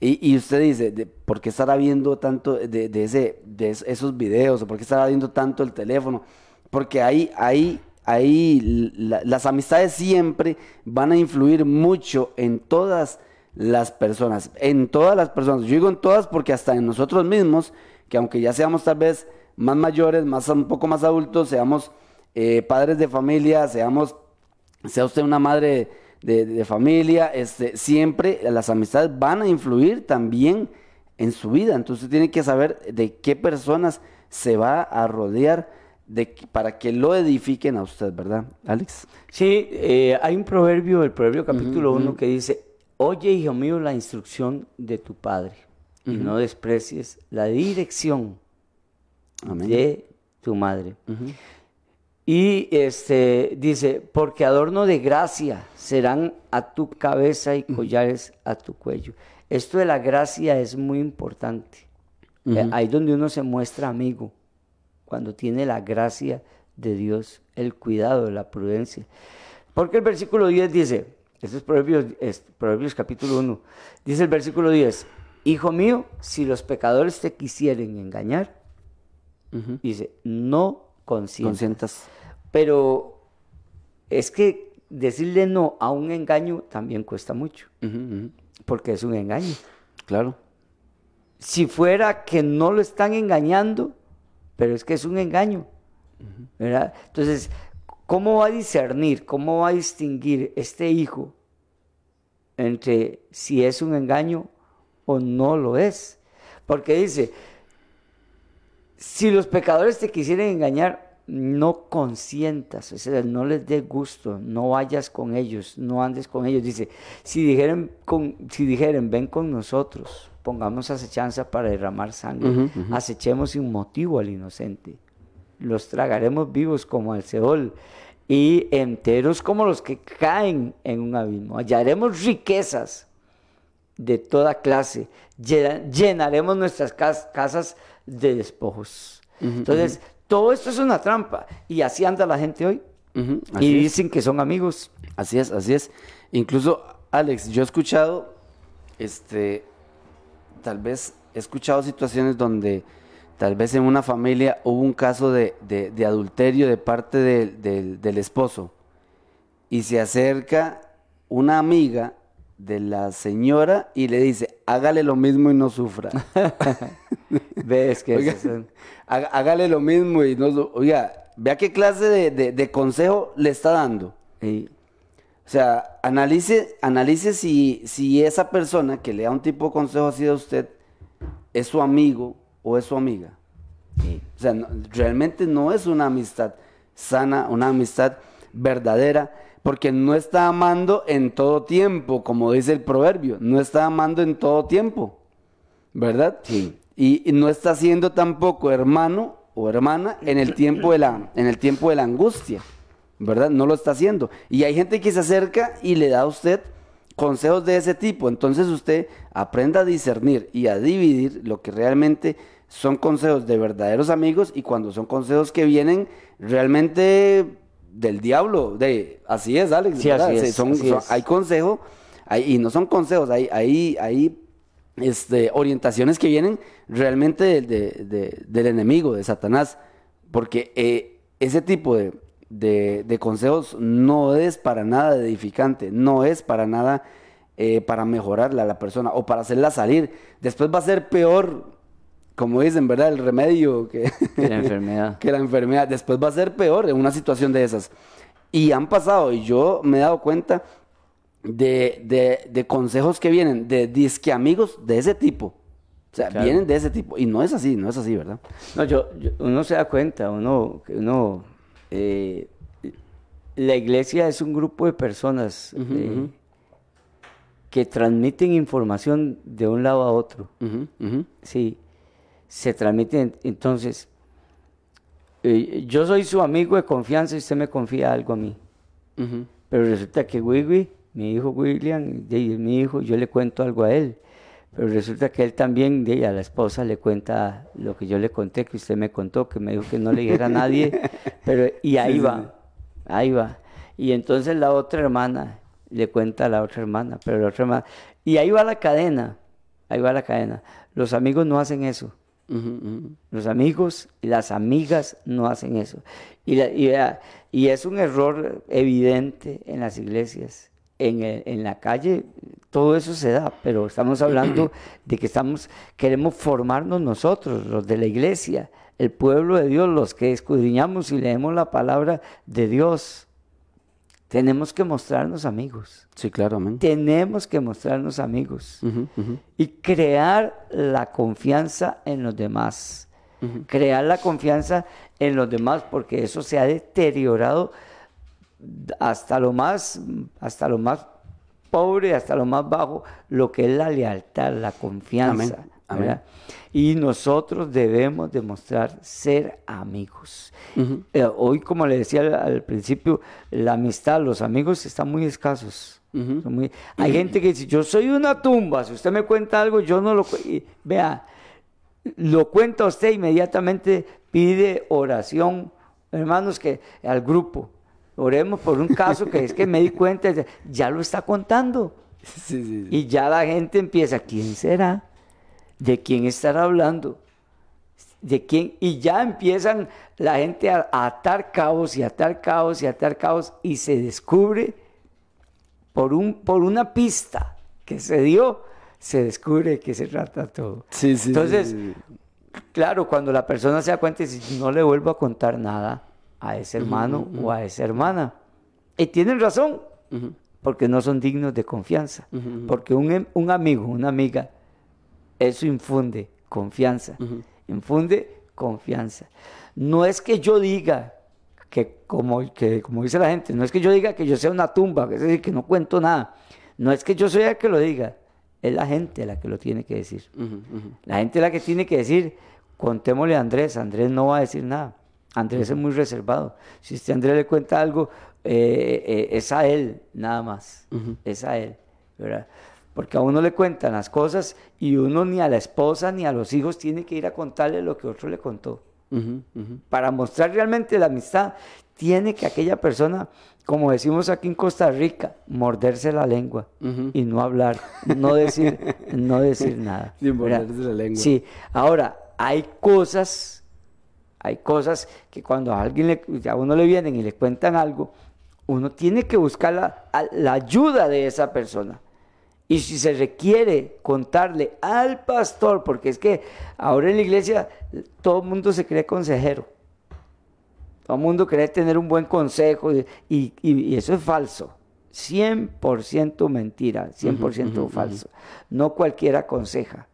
S4: y, y usted dice, de- ¿por qué estará viendo tanto de, de ese, de es- esos videos? ¿O por qué estará viendo tanto el teléfono? Porque ahí, ahí, ahí la- las amistades siempre van a influir mucho en todas las personas, en todas las personas. Yo digo en todas porque hasta en nosotros mismos, que aunque ya seamos tal vez más mayores, más un poco más adultos, seamos eh, padres de familia, seamos sea usted una madre de, de familia, este, siempre las amistades van a influir también en su vida. Entonces tiene que saber de qué personas se va a rodear de, para que lo edifiquen a usted, ¿verdad, Alex?
S3: Sí, eh, hay un proverbio, el proverbio capítulo 1, que dice, oye, hijo mío, la instrucción de tu padre y no desprecies la dirección
S4: Amén.
S3: de tu madre. Y este dice, porque adorno de gracia serán a tu cabeza y collares a tu cuello. Esto de la gracia es muy importante. Eh, ahí donde uno se muestra amigo, cuando tiene la gracia de Dios, el cuidado, la prudencia. Porque el versículo 10 dice, esto es Proverbios, es Proverbios capítulo 1, dice el versículo 10, Hijo mío, si los pecadores te quisieren engañar, dice, no consientas.
S4: Consientas.
S3: Pero es que decirle no a un engaño también cuesta mucho, porque es un engaño.
S4: Claro.
S3: Si fuera que no lo están engañando, pero es que es un engaño, ¿verdad? Entonces, ¿cómo va a discernir, cómo va a distinguir este hijo entre si es un engaño o no lo es? Porque dice, si los pecadores te quisieran engañar, no consientas, o sea, no les dé gusto, no vayas con ellos, no andes con ellos. Dice, si dijeren, con, si dijeren ven con nosotros, pongamos acechanza para derramar sangre,
S4: Ujú, ujú.
S3: acechemos sin motivo al inocente, los tragaremos vivos como al Seol y enteros como los que caen en un abismo. Hallaremos riquezas de toda clase. Llena- Llenaremos nuestras cas- casas de despojos. Entonces, todo esto es una trampa. Y así anda la gente hoy. Y
S4: es.
S3: dicen que son amigos.
S4: Así es, así es. Incluso, Alex, yo he escuchado, este, tal vez he escuchado situaciones donde tal vez en una familia hubo un caso de, de- de adulterio de parte del- esposo y se acerca una amiga de la señora y le dice, hágale lo mismo y no sufra.
S3: Ves que
S4: Oiga, há- hágale lo mismo y no... Oiga, vea qué clase de, consejo le está dando.
S3: y-
S4: O sea, analice, analice si, si esa persona que le da un tipo de consejo así a usted es su amigo o es su amiga. O sea, no- realmente no es una amistad sana, una amistad verdadera, porque no está amando en todo tiempo, como dice el proverbio, no está amando en todo tiempo, ¿verdad?
S3: Sí.
S4: Y, y no está siendo tampoco hermano o hermana en el tiempo de la, en el tiempo de la angustia, ¿verdad? No lo está haciendo. Y hay gente que se acerca y le da a usted consejos de ese tipo. Entonces usted aprenda a discernir y a dividir lo que realmente son consejos de verdaderos amigos y cuando son consejos que vienen realmente del diablo. De, así es, Alex.
S3: Sí, así
S4: Sí,
S3: es,
S4: son-
S3: así
S4: son-
S3: es.
S4: hay consejo hay- y no son consejos, hay, hay, hay este, orientaciones que vienen realmente de- de- de- del enemigo, de Satanás, porque eh, ese tipo de, de- de consejos no es para nada edificante, no es para nada eh, para mejorarla a la persona o para hacerla salir. Después va a ser peor como dicen, ¿verdad? El remedio que,
S3: Que la enfermedad.
S4: que la enfermedad. Después va a ser peor en una situación de esas. Y han pasado, y yo me he dado cuenta de, de- de consejos que vienen de disque amigos de ese tipo. O sea,
S3: Claro.
S4: vienen de ese tipo. Y no es así, no es así, ¿verdad?
S3: No, yo, yo- uno se da cuenta, uno, eh, la iglesia es un grupo de personas eh, que transmiten información de un lado a otro. Sí, se transmiten. Entonces, eh, yo soy su amigo de confianza y usted me confía algo a mí. Pero resulta que Wiwi, mi hijo William, mi hijo, yo le cuento algo a él. Pero resulta que él también, de a la esposa, le cuenta lo que yo le conté, que usted me contó, que me dijo que no le dijera a nadie. Pero, y ahí
S4: Sí,
S3: va,
S4: sí.
S3: ahí va. Y entonces la otra hermana le cuenta a la otra hermana, pero la otra hermana. Y ahí va la cadena, ahí va la cadena. Los amigos no hacen eso. Los amigos y las amigas no hacen eso. Y, la- y y es un error evidente en las iglesias. En, el- en la calle todo eso se da, pero estamos hablando de que estamos, queremos formarnos nosotros, los de la iglesia, el pueblo de Dios, los que escudriñamos y leemos la palabra de Dios. Tenemos que mostrarnos amigos.
S4: Sí, claro, amén.
S3: Tenemos que mostrarnos amigos y crear la confianza en los demás. Crear la confianza en los demás porque eso se ha deteriorado hasta lo más hasta lo más pobre, hasta lo más bajo, lo que es la lealtad, la confianza.
S4: Amén, amén.
S3: ¿verdad? Y nosotros debemos demostrar ser amigos. Eh, hoy, como le decía al, al principio, la amistad, los amigos están muy escasos. Muy- Hay gente que dice, yo soy una tumba, si usted me cuenta algo, yo no lo... cu-". y Vea, lo cuenta usted, inmediatamente pide oración, hermanos, que al grupo. Oremos por un caso que es que me di cuenta, ya lo está contando.
S4: Sí, sí, sí.
S3: Y ya la gente empieza, ¿quién será? ¿De quién estará hablando? ¿De quién? Y ya empiezan la gente a, a atar cabos y atar cabos y atar cabos y se descubre por, un, por una pista que se dio, se descubre de qué se trata todo. Entonces, Claro, cuando la persona se da cuenta y dice, no le vuelvo a contar nada a ese hermano o a esa hermana. Y tienen razón, porque no son dignos de confianza. Porque un, em- un amigo, una amiga, eso infunde confianza. Infunde confianza. No es que yo diga que como, que, como dice la gente, no es que yo diga que yo sea una tumba, es decir, que no cuento nada. No es que yo soy el que lo diga, es la gente la que lo tiene que decir. La gente la que tiene que decir, contémosle a Andrés, Andrés no va a decir nada. Andrés es muy reservado. Si usted a Andrés le cuenta algo, eh, eh, es a él nada más. Es a él, ¿verdad? Porque a uno le cuentan las cosas y uno ni a la esposa ni a los hijos tiene que ir a contarle lo que otro le contó. Para mostrar realmente la amistad, tiene que aquella persona, como decimos aquí en Costa Rica, morderse la lengua y no hablar, no decir, no decir nada. ¿verdad?
S4: morderse la lengua.
S3: Sí, ahora, hay cosas, hay cosas que cuando a alguien le, a uno le vienen y le cuentan algo, uno tiene que buscar la, la ayuda de esa persona. Y si se requiere contarle al pastor, porque es que ahora en la iglesia todo el mundo se cree consejero. Todo el mundo cree tener un buen consejo y, y- y eso es falso. 100% mentira, 100% falso. No cualquiera aconseja.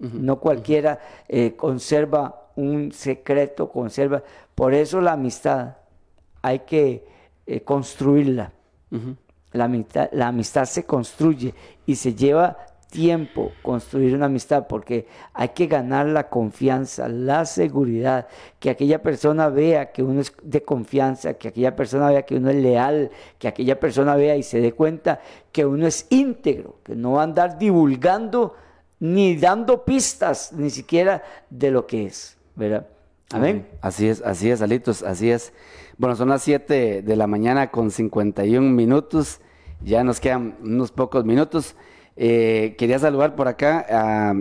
S3: No cualquiera eh, conserva un secreto, conserva. Por eso la amistad hay que eh, construirla. La amistad, la amistad se construye y se lleva tiempo construir una amistad porque hay que ganar la confianza, la seguridad, que aquella persona vea que uno es de confianza, que aquella persona vea que uno es leal, que aquella persona vea y se dé cuenta que uno es íntegro, que no va a andar divulgando ni dando pistas ni siquiera de lo que es, ¿verdad? Amén.
S4: Así es, así es, Alitos, así es. Bueno, son las 7 de la mañana con 51 minutos. Ya nos quedan unos pocos minutos. Eh, quería saludar por acá a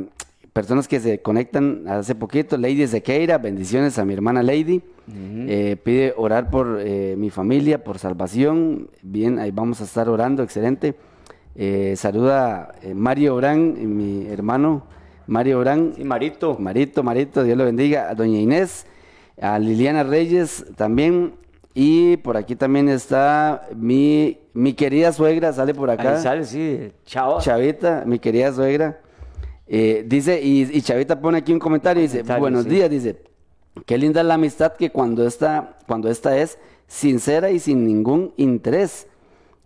S4: personas que se conectan hace poquito. Lady Sequeira, bendiciones a mi hermana Lady. Eh, pide orar por eh, mi familia, por salvación. Bien, ahí vamos a estar orando, excelente. Saluda Mario Orán, mi hermano Mario Brán,
S3: Sí, Marito.
S4: Marito, Marito, Dios lo bendiga, a doña Inés, a Liliana Reyes también, y por aquí también está mi, mi querida suegra, sale por acá.
S3: Ahí sale, sí. Chao.
S4: Chavita, mi querida suegra, eh, dice, y, y Chavita pone aquí un comentario, dice,
S3: Comentario,
S4: buenos
S3: sí.
S4: días, dice, qué linda la amistad que cuando esta, cuando esta es sincera y sin ningún interés.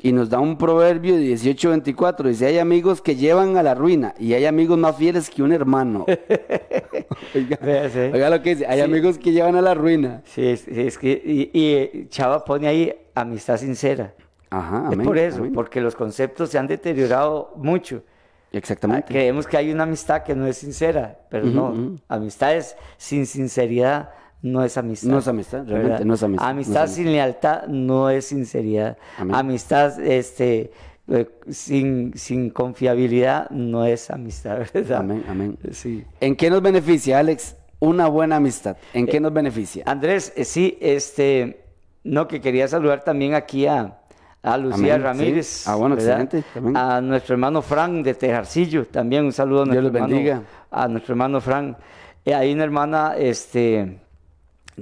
S4: Y nos da un proverbio 18-24, dice, hay amigos que llevan a la ruina y hay amigos más fieles que un hermano. oiga,
S3: Vea, sí.
S4: oiga lo que dice, hay
S3: Sí.
S4: amigos que llevan a la ruina.
S3: Sí, es, sí, es que. Y, y, eh, Chava pone ahí amistad sincera.
S4: Ajá,
S3: es
S4: amén,
S3: por eso,
S4: amén.
S3: porque los conceptos se han deteriorado mucho. Ah,
S4: Exactamente.
S3: Creemos que hay una amistad que no es sincera, pero no.
S4: ujú.
S3: Amistades sin sinceridad no es amistad.
S4: No es amistad, realmente
S3: ¿verdad?
S4: no es amistad, no es
S3: Amistad
S4: amistad.
S3: sin lealtad no es sinceridad.
S4: Amén.
S3: Amistad este, eh, sin, sin confiabilidad no es amistad, ¿verdad?
S4: Amén, amén.
S3: Sí.
S4: ¿En qué nos beneficia, Alex, una buena amistad? ¿En qué nos beneficia?
S3: Andrés, eh, sí, este, no, que quería saludar también aquí a, a Lucía
S4: Amén,
S3: Ramírez.
S4: sí. Ah, bueno,
S3: ¿verdad?
S4: excelente.
S3: A nuestro hermano Fran de Tejarcillo, también un saludo a
S4: Dios
S3: nuestro
S4: los
S3: hermano,
S4: bendiga.
S3: a nuestro hermano Fran. Eh, hay una hermana este,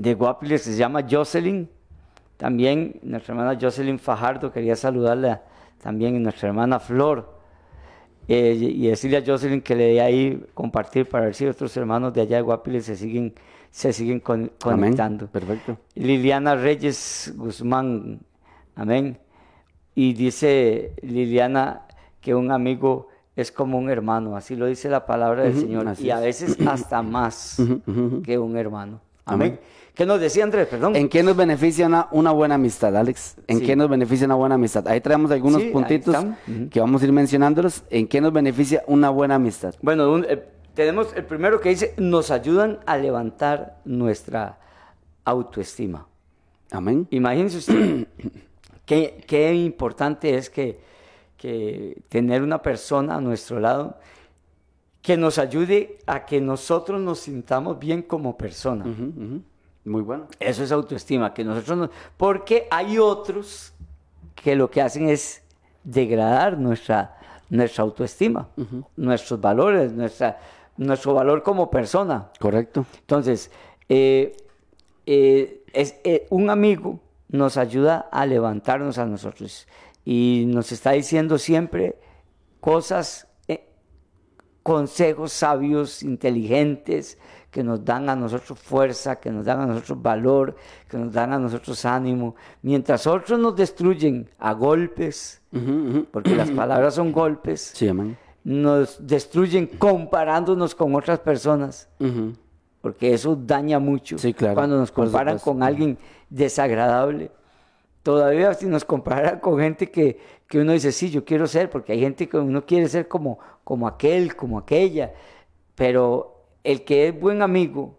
S3: de Guapiles que se llama Jocelyn, también nuestra hermana Jocelyn Fajardo, quería saludarla también, nuestra hermana Flor. Eh, y decirle a Jocelyn que le dé ahí compartir para ver si otros hermanos de allá de Guapiles se siguen, se siguen con-
S4: Amén.
S3: conectando.
S4: Perfecto.
S3: Liliana Reyes Guzmán, amén. Y dice Liliana que un amigo es como un hermano, así lo dice la palabra del Señor, y a
S4: es.
S3: veces hasta más que un hermano. Amén.
S4: Amén.
S3: ¿Qué nos decía Andrés? Perdón.
S4: ¿En qué nos beneficia una, una buena amistad, Alex? ¿En
S3: Sí.
S4: qué nos beneficia una buena amistad? Ahí traemos algunos
S3: Sí,
S4: puntitos que vamos a ir mencionándolos. ¿En qué nos beneficia una buena amistad?
S3: Bueno, un- eh, tenemos el primero que dice, nos ayudan a levantar nuestra autoestima.
S4: Amén.
S3: Imagínese usted qué, qué importante es que, que tener una persona a nuestro lado que nos ayude a que nosotros nos sintamos bien como persona.
S4: Ujú. Muy bueno.
S3: Eso es autoestima, que nosotros no- porque hay otros que lo que hacen es degradar nuestra, nuestra autoestima, nuestros valores, nuestra, nuestro valor como persona.
S4: Correcto.
S3: Entonces, eh, eh, es, eh, un amigo nos ayuda a levantarnos a nosotros y nos está diciendo siempre cosas, consejos sabios, inteligentes, que nos dan a nosotros fuerza, que nos dan a nosotros valor, que nos dan a nosotros ánimo, mientras otros nos destruyen a golpes, porque las palabras son golpes,
S4: Sí,
S3: nos destruyen comparándonos con otras personas porque eso daña mucho.
S4: Sí, claro,
S3: Cuando nos comparan con alguien desagradable. Todavía si nos comparan con gente que, que uno dice, sí, yo quiero ser, porque hay gente que uno quiere ser como, como aquel, como aquella. Pero el que es buen amigo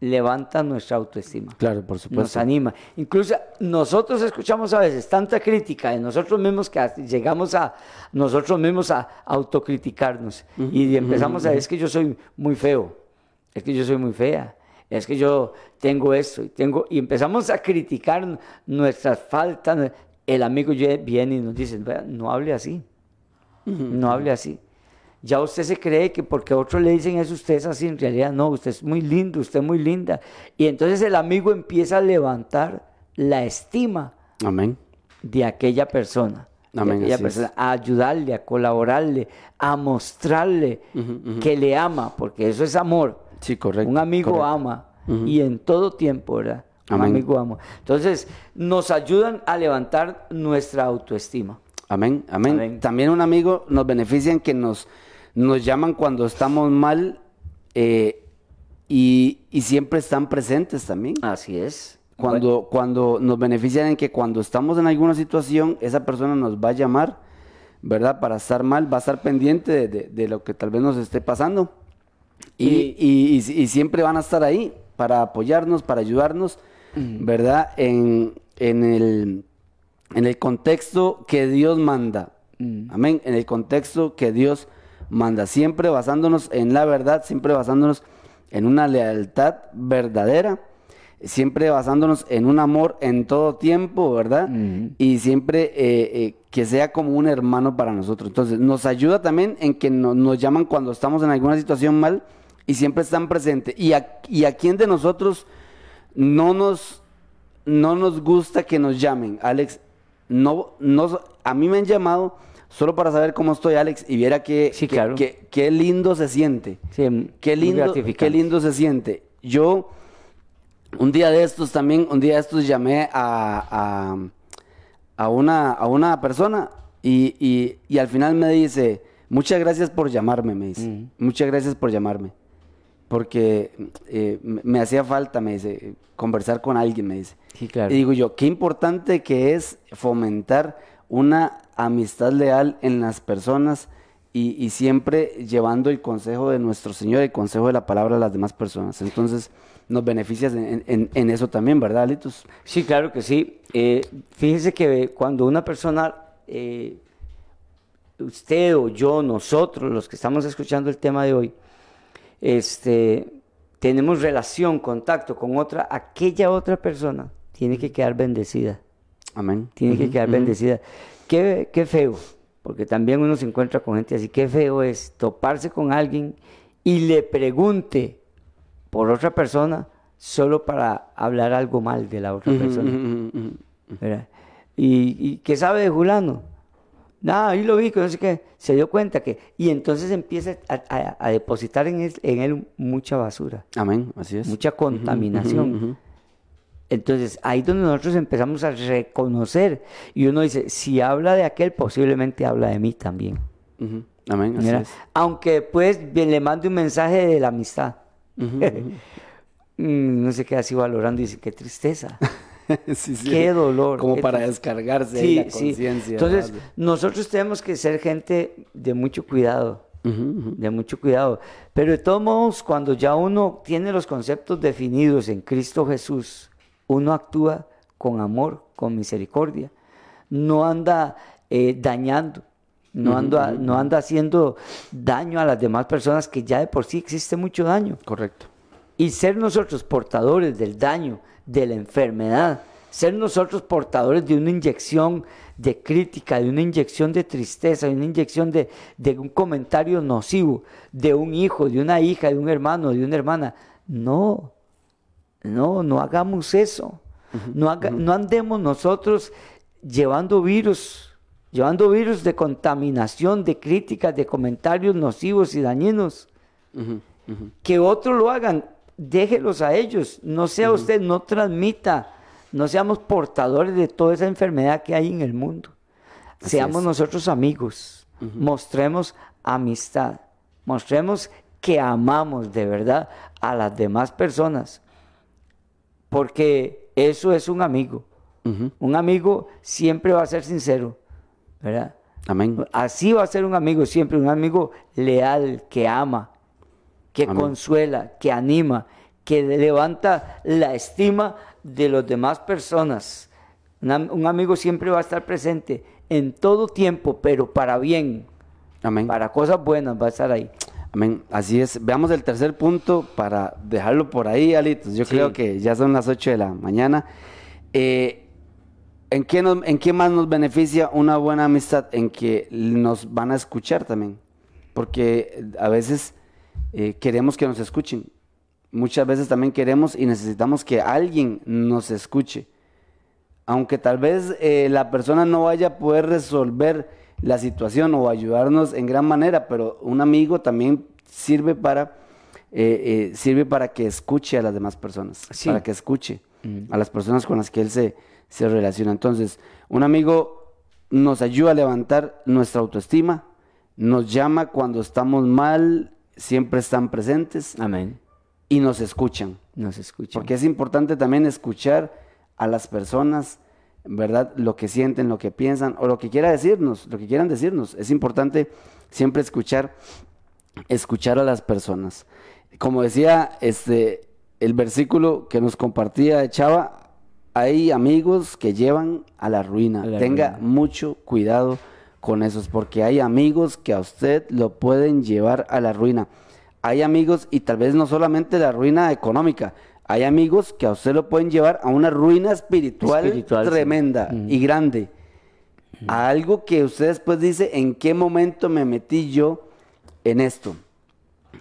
S3: levanta nuestra autoestima.
S4: Claro, por
S3: Nos
S4: supuesto.
S3: anima. Incluso nosotros escuchamos a veces tanta crítica de nosotros mismos que llegamos a nosotros mismos a autocriticarnos. y empezamos a decir, es que yo soy muy feo, es que yo soy muy fea, es que yo tengo esto y tengo... Y empezamos a criticar nuestras faltas. El amigo viene y nos dice, "Vea, no hable así, no hable así. Ya usted se cree que porque otros le dicen eso, usted es así. En realidad no, usted es muy lindo, usted es muy linda. Y entonces el amigo empieza a levantar la estima
S4: Amén.
S3: de aquella persona. de
S4: Amén,
S3: aquella
S4: es.
S3: persona, a ayudarle, a colaborarle, a mostrarle que le ama, porque eso es amor.
S4: Sí, correcto.
S3: Un amigo
S4: correcto.
S3: ama y en todo tiempo, ¿verdad? Un amigo ama. Entonces, nos ayudan a levantar nuestra autoestima.
S4: Amén, amén,
S3: Amén.
S4: También un amigo nos beneficia en que nos, nos llaman cuando estamos mal eh, y, y siempre están presentes también.
S3: Así es.
S4: Cuando, cuando nos benefician en que cuando estamos en alguna situación, esa persona nos va a llamar, ¿verdad? Para estar mal, va a estar pendiente de, de- de lo que tal vez nos esté pasando. Y, y- y- y siempre van a estar ahí para apoyarnos, para ayudarnos, ¿verdad? En, en el, en el contexto que Dios manda. Amén. En el contexto que Dios manda. Siempre basándonos en la verdad, siempre basándonos en una lealtad verdadera. siempre basándonos en un amor en todo tiempo, ¿verdad? Y siempre eh, eh, que sea como un hermano para nosotros. Entonces, nos ayuda también en que no- nos llaman cuando estamos en alguna situación mal y siempre están presentes. Y a, y a quién de nosotros no nos, no nos gusta que nos llamen, Alex. No, no, a mí me han llamado solo para saber cómo estoy, Alex, y viera que,
S3: Sí,
S4: que-
S3: claro.
S4: que- qué lindo se siente.
S3: Sí,
S4: Qué lindo, qué lindo se siente. Yo, un día de estos también, un día de estos llamé a, a, a una, a una persona y, y- y al final me dice, muchas gracias por llamarme, me dice. Muchas gracias por llamarme. Porque eh, me me hacía falta, me dice, conversar con alguien, me dice.
S3: Sí, claro.
S4: Y digo yo, qué importante que es fomentar una amistad leal en las personas y, y siempre llevando el consejo de nuestro Señor, el consejo de la palabra a las demás personas. Entonces, nos beneficias en, en- en eso también, ¿verdad, Litus?
S3: Sí, claro que sí. Eh, fíjese que cuando una persona, eh, usted o yo, nosotros, los que estamos escuchando el tema de hoy, este, tenemos relación, contacto con otra, aquella otra persona tiene que quedar bendecida.
S4: Amén.
S3: Tiene que quedar bendecida. Qué, qué feo, porque también uno se encuentra con gente así. Qué feo es toparse con alguien y le pregunte por otra persona solo para hablar algo mal de la otra persona. ¿Y, y qué sabe de Julano? Nada, ahí lo vi, que no sé qué. Se dio cuenta que. Y entonces empieza a, a- a depositar en él, en él mucha basura,
S4: Amén, así es.
S3: mucha contaminación. Entonces, ahí es donde nosotros empezamos a reconocer. Y uno dice: si habla de aquel, posiblemente habla de mí también.
S4: Amén, así
S3: Mira,
S4: es.
S3: Aunque después bien, le mande un mensaje de la amistad. Mm, no se queda así valorando y dice: qué tristeza.
S4: Sí, sí.
S3: Qué dolor.
S4: Como
S3: qué
S4: para descargarse
S3: Sí,
S4: la conciencia.
S3: Entonces, nosotros tenemos que ser gente de mucho cuidado, de mucho cuidado. Pero de todos modos, cuando ya uno tiene los conceptos definidos en Cristo Jesús, uno actúa con amor, con misericordia. No anda eh, dañando, no anda, no anda haciendo daño a las demás personas que ya de por sí existe mucho daño.
S4: Correcto.
S3: Y ser nosotros portadores del daño, de la enfermedad, ser nosotros portadores de una inyección de crítica, de una inyección de tristeza, de una inyección de, de un comentario nocivo, de un hijo, de una hija, de un hermano, de una hermana. No, no, no hagamos eso. no, haga- no andemos nosotros llevando virus, llevando virus de contaminación, de críticas, de comentarios nocivos y dañinos. Que otros lo hagan, déjelos a ellos, no sea usted, no transmita, no seamos portadores de toda esa enfermedad que hay en el mundo.
S4: Así
S3: Seamos
S4: es.
S3: nosotros amigos, mostremos amistad, mostremos que amamos de verdad a las demás personas, porque eso es un amigo. Un amigo siempre va a ser sincero, ¿verdad?
S4: Amén.
S3: Así va a ser un amigo siempre, un amigo leal, que ama, que
S4: Amén.
S3: consuela, que anima, que levanta la estima de las demás personas. Un amigo siempre va a estar presente en todo tiempo, pero para bien,
S4: Amén.
S3: para cosas buenas va a estar ahí.
S4: Amén. Así es. Veamos el tercer punto para dejarlo por ahí, Alitos. Yo
S3: Sí.
S4: creo que ya son las 8 de la mañana. Eh, ¿en, qué nos- ¿En qué más nos beneficia una buena amistad? En que nos van a escuchar también. Porque eh, a veces eh, queremos que nos escuchen. Muchas veces también queremos y necesitamos que alguien nos escuche. Aunque tal vez eh, la persona no vaya a poder resolver la situación o ayudarnos en gran manera, pero un amigo también sirve para, eh, eh, sirve para que escuche a las demás personas,
S3: Sí.
S4: para que escuche a las personas con las que él se, se relaciona. Entonces, un amigo nos ayuda a levantar nuestra autoestima, nos llama cuando estamos mal, siempre están presentes
S3: Amén.
S4: y nos escuchan.
S3: Nos escucha.
S4: Porque es importante también escuchar a las personas, ¿verdad? Lo que sienten, lo que piensan o lo que quiera decirnos, lo que quieran decirnos. Es importante siempre escuchar, escuchar a las personas. Como decía este, el versículo que nos compartía Chava, hay amigos que llevan a la ruina.
S3: A la
S4: Tenga
S3: ruina.
S4: mucho cuidado con esos, porque hay amigos que a usted lo pueden llevar a la ruina. Hay amigos, y tal vez no solamente la ruina económica, hay amigos que a usted lo pueden llevar a una ruina espiritual,
S3: Espiritual, sí.
S4: tremenda y grande. A algo que usted después dice, ¿en qué momento me metí yo en esto?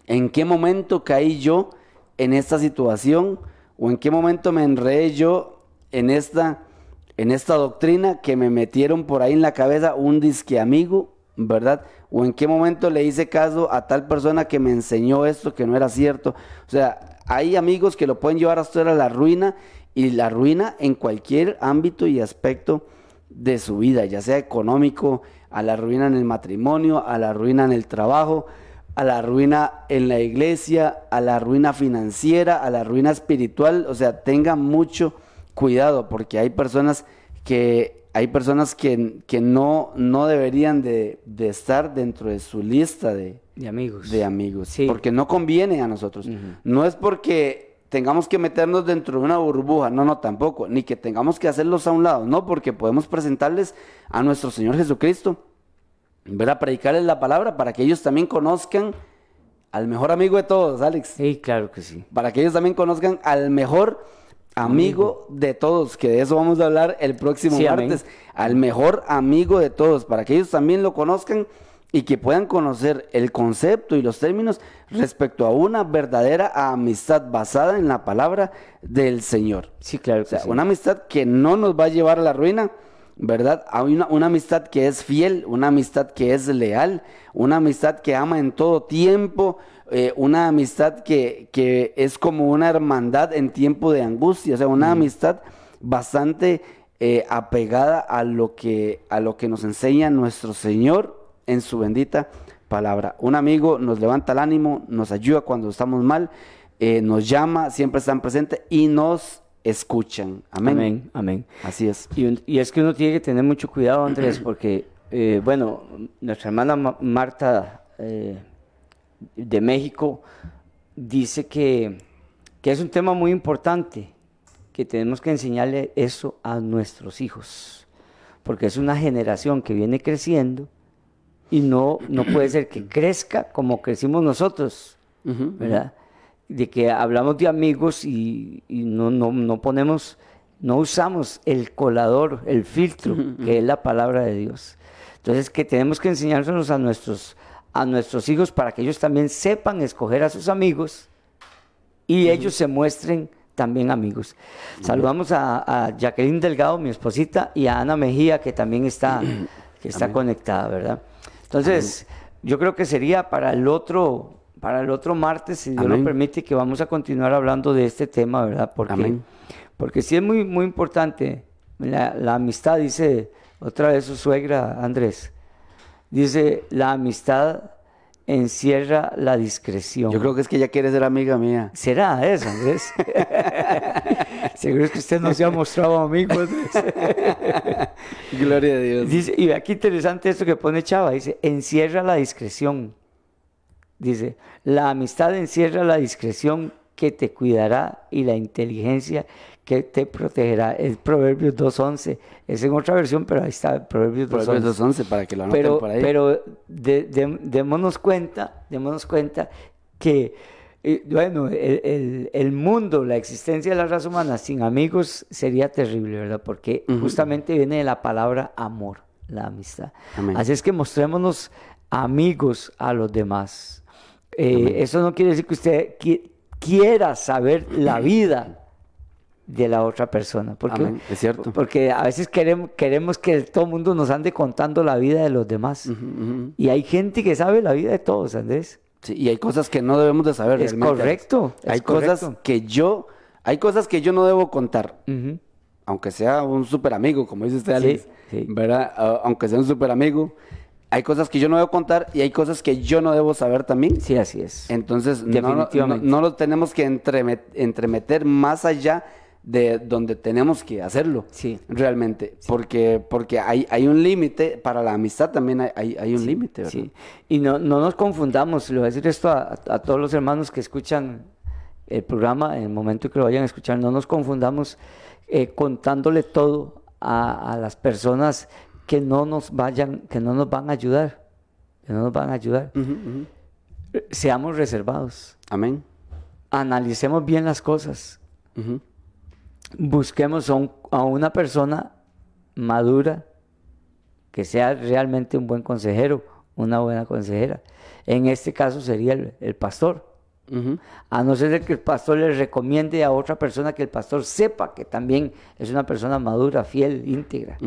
S4: ¿En qué momento caí yo en esta situación? ¿O en qué momento me enredé yo en esta, en esta doctrina que me metieron por ahí en la cabeza un disque amigo, ¿verdad? ¿O en qué momento le hice caso a tal persona que me enseñó esto que no era cierto? O sea, hay amigos que lo pueden llevar a usted a la ruina y la ruina en cualquier ámbito y aspecto de su vida, ya sea económico, a la ruina en el matrimonio, a la ruina en el trabajo, a la ruina en la iglesia, a la ruina financiera, a la ruina espiritual. O sea, tenga mucho cuidado porque hay personas que hay personas que, que no, no deberían de, de estar dentro de su lista de,
S3: De amigos.
S4: de amigos,
S3: Sí.
S4: porque no conviene a nosotros. No es porque tengamos que meternos dentro de una burbuja, no, no, tampoco, ni que tengamos que hacerlos a un lado, no, porque podemos presentarles a nuestro Señor Jesucristo, ¿verdad? Predicarles la palabra para que ellos también conozcan al mejor amigo de todos, Alex,
S3: Sí, claro que sí.
S4: para que ellos también conozcan al mejor amigo de todos, que de eso vamos a hablar el próximo
S3: Sí, amén.
S4: martes, al mejor amigo de todos, para que ellos también lo conozcan y que puedan conocer el concepto y los términos respecto a una verdadera amistad basada en la palabra del Señor.
S3: Sí, claro
S4: O
S3: que
S4: sea,
S3: sí.
S4: una amistad que no nos va a llevar a la ruina, ¿verdad? A una, una amistad que es fiel, una amistad que es leal, una amistad que ama en todo tiempo, eh, una amistad que, que es como una hermandad en tiempo de angustia, o sea, una amistad bastante eh, apegada a lo, que, a lo que nos enseña nuestro Señor en su bendita palabra. Un amigo nos levanta el ánimo, nos ayuda cuando estamos mal, eh, nos llama, siempre están presentes y nos escuchan. Amén.
S3: Amén, amén.
S4: Así es.
S3: Y, un- y es que uno tiene que tener mucho cuidado, Andrés, porque, eh, bueno, nuestra hermana Ma- Marta eh, de México dice que, que es un tema muy importante, que tenemos que enseñarle eso a nuestros hijos, porque es una generación que viene creciendo y no, no puede ser que crezca como crecimos nosotros,
S4: Ujú,
S3: ¿verdad? De que hablamos de amigos y, y no, no, no ponemos, no usamos el colador, el filtro, que es la palabra de Dios. Entonces, que tenemos que enseñárselos a nuestros, a nuestros hijos para que ellos también sepan escoger a sus amigos y ellos se muestren también amigos. Saludamos a, a Jacqueline Delgado, mi esposita, y a Ana Mejía, que también está, que está conectada, ¿verdad? Entonces, yo creo que sería para el otro, para el otro martes, si Dios
S4: Amén.
S3: lo permite, que vamos a continuar hablando de este tema, ¿verdad? Porque,
S4: Amén.
S3: porque sí es muy, muy importante. La, la amistad, dice otra vez su suegra, Andrés, dice, la amistad encierra la discreción.
S4: Yo creo que es que ella quiere ser amiga mía.
S3: ¿Será eso, Andrés? Seguro es que usted no se ha mostrado amigo, Andrés.
S4: Gloria a Dios.
S3: Dice, y qué interesante esto que pone Chava, dice, encierra la discreción. Dice, la amistad encierra la discreción que te cuidará y la inteligencia que te protegerá. Es Proverbios 2.11. Es en otra versión, pero ahí está, Proverbios 2.11.
S4: Proverbios 11 para que lo anoten
S3: pero,
S4: por ahí.
S3: pero de- de- démonos cuenta, démonos cuenta que, eh, bueno, el, el- el mundo, la existencia de la raza humana sin amigos sería terrible, ¿verdad? Porque justamente viene de la palabra amor, la amistad.
S4: Amén.
S3: Así es que mostrémonos amigos a los demás. Eh, eso no quiere decir que usted qui- quiera saber la vida de la otra persona. Porque,
S4: Amén, es cierto.
S3: Porque a veces queremos, queremos que todo el mundo nos ande contando la vida de los demás. Y hay gente que sabe la vida de todos, Andrés.
S4: Sí, y hay cosas que no debemos de saber.
S3: Es
S4: realmente,
S3: correcto, es
S4: Hay cosas
S3: correcto.
S4: que yo, hay cosas que yo no debo contar. Aunque sea un super amigo, como dice usted, Alex,
S3: sí.
S4: ¿verdad? Aunque sea un super amigo, hay cosas que yo no debo contar y hay cosas que yo no debo saber también.
S3: Sí, así es.
S4: Entonces, no, no,
S3: Definitivamente.
S4: no lo tenemos que entremet- entremeter más allá de donde tenemos que hacerlo.
S3: Sí.
S4: Realmente. Porque, porque hay, hay un límite, para la amistad también hay, hay, hay un límite, ¿verdad?
S3: Sí. Y no, no nos confundamos, le voy a decir esto a, a todos los hermanos que escuchan el programa, en el momento que lo vayan a escuchar, no nos confundamos eh, contándole todo a, a las personas que no nos vayan, que no nos van a ayudar, que no nos van a ayudar.
S4: Ujú.
S3: Seamos reservados,
S4: Amén.
S3: analicemos bien las cosas. Busquemos a, un- a una persona madura que sea realmente un buen consejero, una buena consejera. En este caso sería el, el pastor. A no ser de que el pastor le recomiende a otra persona que el pastor sepa que también es una persona madura, fiel, íntegra.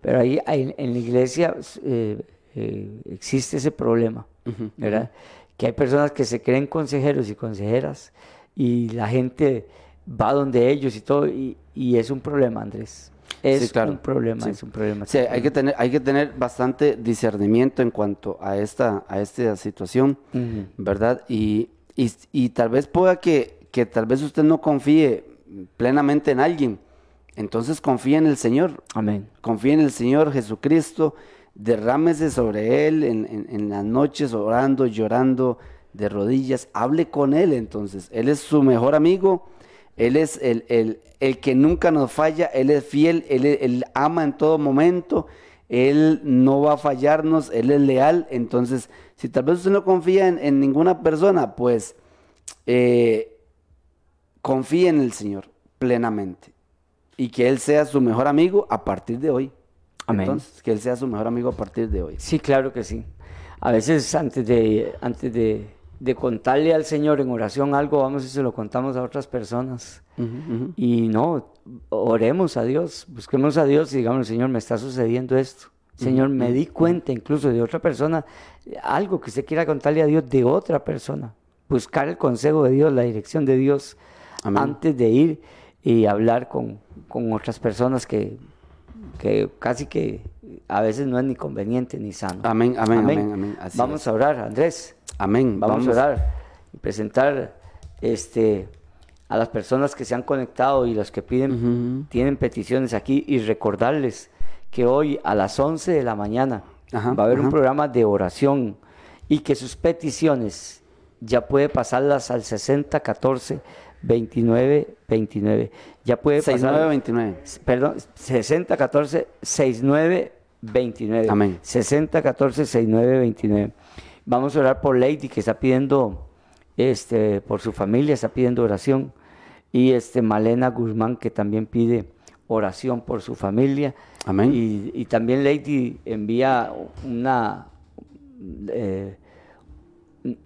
S3: Pero ahí en la iglesia eh, eh, existe ese problema. Que hay personas que se creen consejeros y consejeras y la gente va donde ellos y todo, y, y es un problema, Andrés. Es
S4: Sí, claro.
S3: un problema,
S4: Sí.
S3: es un problema.
S4: Sí, hay que tener, hay que tener bastante discernimiento en cuanto a esta, a esta situación. ¿verdad? Y, y, y tal vez pueda que, que tal vez usted no confíe plenamente en alguien. Entonces confíe en el Señor.
S3: Amén.
S4: Confíe en el Señor Jesucristo. Derrámese sobre Él en, en- en las noches orando, llorando de rodillas. Hable con Él entonces. Él es su mejor amigo. Él es el, el- el que nunca nos falla. Él es fiel. Él, él ama en todo momento. Él no va a fallarnos. Él es leal. Entonces, si tal vez usted no confía en, en ninguna persona, pues eh, confíe en el Señor plenamente y que Él sea su mejor amigo a partir de hoy.
S3: Amén.
S4: Entonces, que Él sea su mejor amigo a partir de hoy.
S3: Sí, claro que sí. A veces antes de, antes de, de contarle al Señor en oración algo, vamos y se lo contamos a otras personas. Y no, oremos a Dios, busquemos a Dios y digamos, Señor, me está sucediendo esto. Señor, me di cuenta incluso de otra persona, algo que usted quiera contarle a Dios de otra persona. Buscar el consejo de Dios, la dirección de Dios,
S4: Amén.
S3: antes de ir y hablar con, con otras personas que, que casi que a veces no es ni conveniente ni sano.
S4: Amén, amén, amén, amén.
S3: Vamos
S4: es.
S3: a orar, Andrés.
S4: Amén.
S3: Vamos, a orar y presentar este, a las personas que se han conectado y los que piden, tienen peticiones aquí y recordarles que hoy a las 11 de la mañana
S4: Ajá,
S3: va a haber un programa de oración y que sus peticiones ya puede pasarlas al 60 14 29 29. Ya puede pasar
S4: 6929.
S3: perdón, 60 14 69 29.
S4: Amén.
S3: 60 14 69 29. Vamos a orar por Lady que está pidiendo este por su familia, está pidiendo oración y este Malena Guzmán que también pide oración por su familia.
S4: Amén.
S3: Y, y también Lady envía una eh,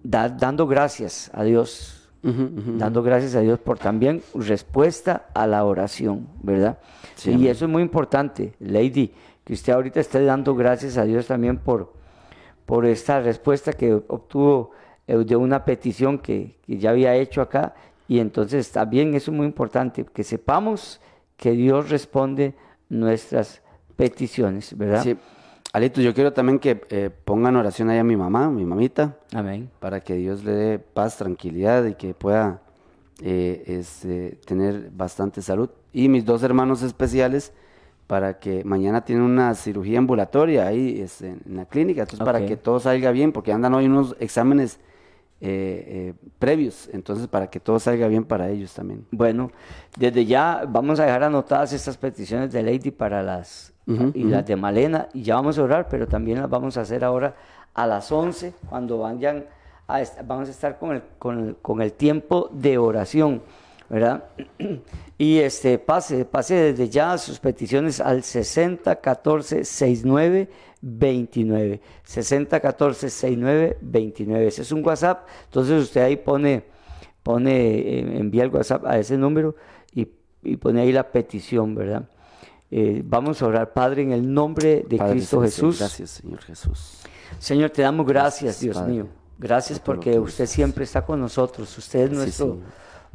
S3: da- dando gracias a Dios dando gracias a Dios por también respuesta a la oración, ¿verdad?
S4: Sí,
S3: y
S4: amén.
S3: eso es muy importante, Lady, que usted ahorita esté dando gracias a Dios también por, por esta respuesta que obtuvo eh, de una petición que, que ya había hecho acá. Y entonces también eso es muy importante, que sepamos que Dios responde nuestras peticiones, ¿verdad?
S4: Sí. Alito, yo quiero también que eh, pongan oración ahí a mi mamá, mi mamita,
S3: Amén.
S4: para que Dios le dé paz, tranquilidad y que pueda eh, este, tener bastante salud. Y mis dos hermanos especiales, para que mañana tienen una cirugía ambulatoria ahí este, en la clínica, entonces para que todo salga bien, porque andan hoy unos exámenes eh, eh, previos, entonces para que todo salga bien para ellos también.
S3: Bueno, desde ya vamos a dejar anotadas estas peticiones de Lady para las y las de Malena y ya vamos a orar, pero también las vamos a hacer ahora a las 11 cuando vayan a vamos a estar con el, con el, con el tiempo de oración, ¿verdad? Y este pase, pase desde ya sus peticiones al 60 14 69 29. 60 14 69 29. Ese es un WhatsApp, entonces usted ahí pone pone, eh, envía el WhatsApp a ese número y, y pone ahí la petición, ¿verdad? Eh, vamos a orar, Padre, en el nombre de
S4: Padre
S3: Cristo Jesús.
S4: Gracias, Señor Jesús.
S3: Señor, te damos gracias,
S4: Gracias,
S3: Dios
S4: Padre,
S3: mío. Gracias porque
S4: que
S3: usted siempre está con nosotros. Usted es nuestro.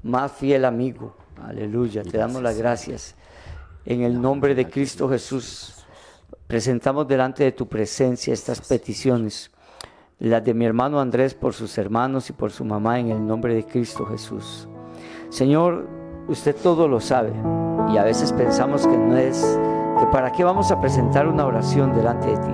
S3: Más fiel amigo. Aleluya. Te damos las gracias. En el nombre de Cristo Jesús, presentamos delante de tu presencia estas peticiones. Las de mi hermano Andrés por sus hermanos y por su mamá en el nombre de Cristo Jesús. Señor, usted todo lo sabe y a veces pensamos que no es, que para qué vamos a presentar una oración delante de ti.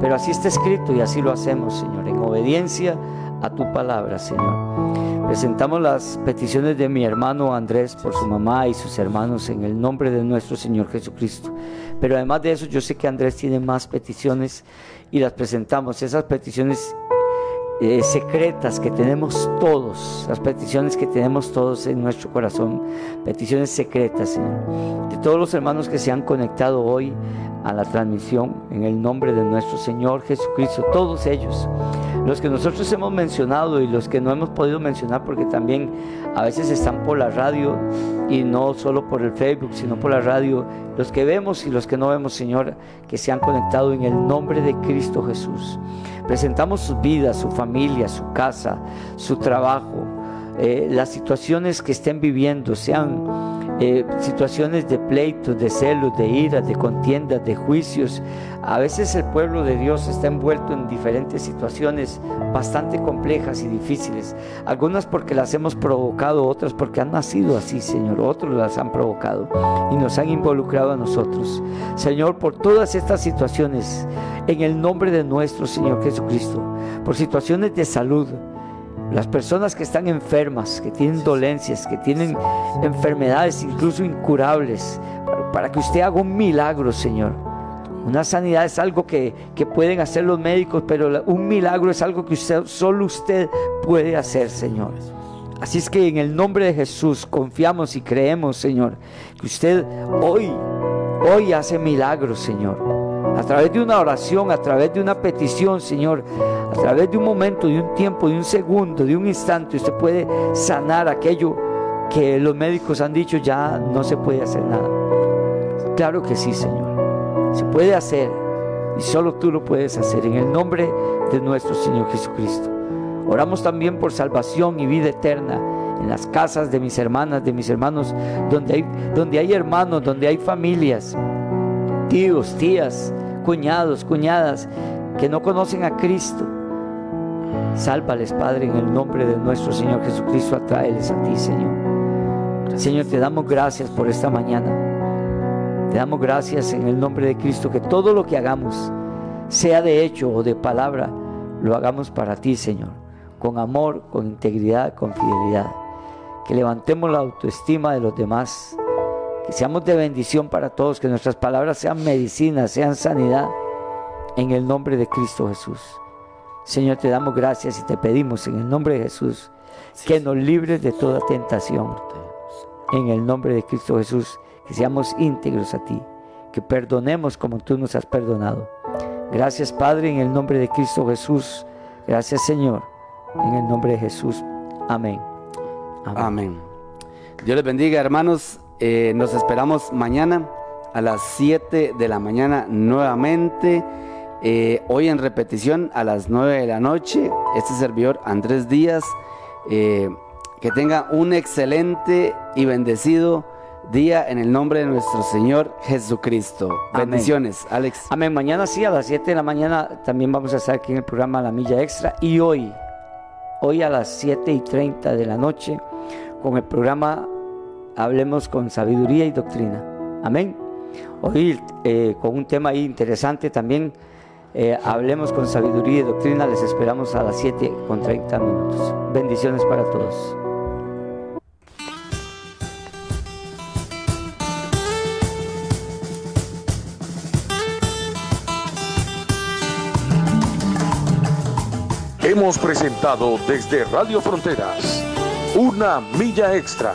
S3: Pero así está escrito y así lo hacemos, Señor, en obediencia a tu palabra, Señor. Presentamos las peticiones de mi hermano Andrés por su mamá y sus hermanos en el nombre de nuestro Señor Jesucristo. Pero además de eso, yo sé que Andrés tiene más peticiones y las presentamos. Esas peticiones eh, secretas que tenemos todos, las peticiones que tenemos todos en nuestro corazón, peticiones secretas, Señor. De todos los hermanos que se han conectado hoy a la transmisión, en el nombre de nuestro Señor Jesucristo, todos ellos, los que nosotros hemos mencionado y los que no hemos podido mencionar porque también a veces están por la radio y no solo por el Facebook, sino por la radio, los que vemos y los que no vemos, Señor, que se han conectado en el nombre de Cristo Jesús. Presentamos su vida, su familia, su casa, su trabajo, eh, las situaciones que estén viviendo, sean eh, situaciones de pleitos, de celos, de ira, de contiendas, de juicios. A veces el pueblo de Dios está envuelto en diferentes situaciones bastante complejas y difíciles. Algunas porque las hemos provocado, otras porque han nacido así, Señor. Otros las han provocado y nos han involucrado a nosotros. Señor, por todas estas situaciones, en el nombre de nuestro Señor Jesucristo, por situaciones de salud, las personas que están enfermas, que tienen dolencias, que tienen enfermedades incluso incurables, para que usted haga un milagro, Señor. Una sanidad es algo que, pueden hacer los médicos, pero un milagro es algo que usted, solo usted puede hacer, Señor. Así es que en el nombre de Jesús confiamos y creemos, Señor, que usted hoy, hoy hace milagros, Señor a través de una oración, a través de una petición, Señor, a través de un momento, de un tiempo, de un segundo, de un instante, usted puede sanar aquello que los médicos han dicho ya no se puede hacer nada. Claro que sí, Señor. Se puede hacer y solo tú lo puedes hacer en el nombre de nuestro Señor Jesucristo. Oramos también por salvación y vida eterna en las casas de mis hermanas, de mis hermanos, donde hay, donde hay hermanos, donde hay familias, tíos, tías, cuñados, cuñadas que no conocen a Cristo. Sálvales, Padre, en el nombre de nuestro Señor Jesucristo, atráeles a ti, Señor. Señor, te damos gracias por esta mañana. Te damos gracias en el nombre de Cristo, que todo lo que hagamos, sea de hecho o de palabra, lo hagamos para ti, Señor, con amor, con integridad, con fidelidad. Que levantemos la autoestima de los demás que seamos de bendición para todos, que nuestras palabras sean medicina, sean sanidad, en el nombre de Cristo Jesús. Señor, te damos gracias y te pedimos en el nombre de Jesús que nos libres de toda tentación. En el nombre de Cristo Jesús, que seamos íntegros a ti, que perdonemos como tú nos has perdonado. Gracias Padre, en el nombre de Cristo Jesús. Gracias Señor, en el nombre de Jesús. Amén.
S4: Amén. Amén. Dios les bendiga, hermanos. Eh, nos esperamos mañana a las 7 de la mañana nuevamente. Eh, hoy en repetición a las 9 de la noche. Este servidor Andrés Díaz. Eh, que tenga un excelente y bendecido día en el nombre de nuestro Señor Jesucristo. Bendiciones, Alex.
S3: Amén. Mañana sí, a las 7 de la mañana también vamos a estar aquí en el programa La Milla Extra. Y hoy, hoy a las 7 y 30 de la noche, con el programa hablemos con sabiduría y doctrina. Amén. Hoy eh, con un tema ahí interesante también, eh, hablemos con sabiduría y doctrina, les esperamos a las 7 con 30 minutos. Bendiciones para todos.
S1: Hemos presentado desde Radio Fronteras una milla extra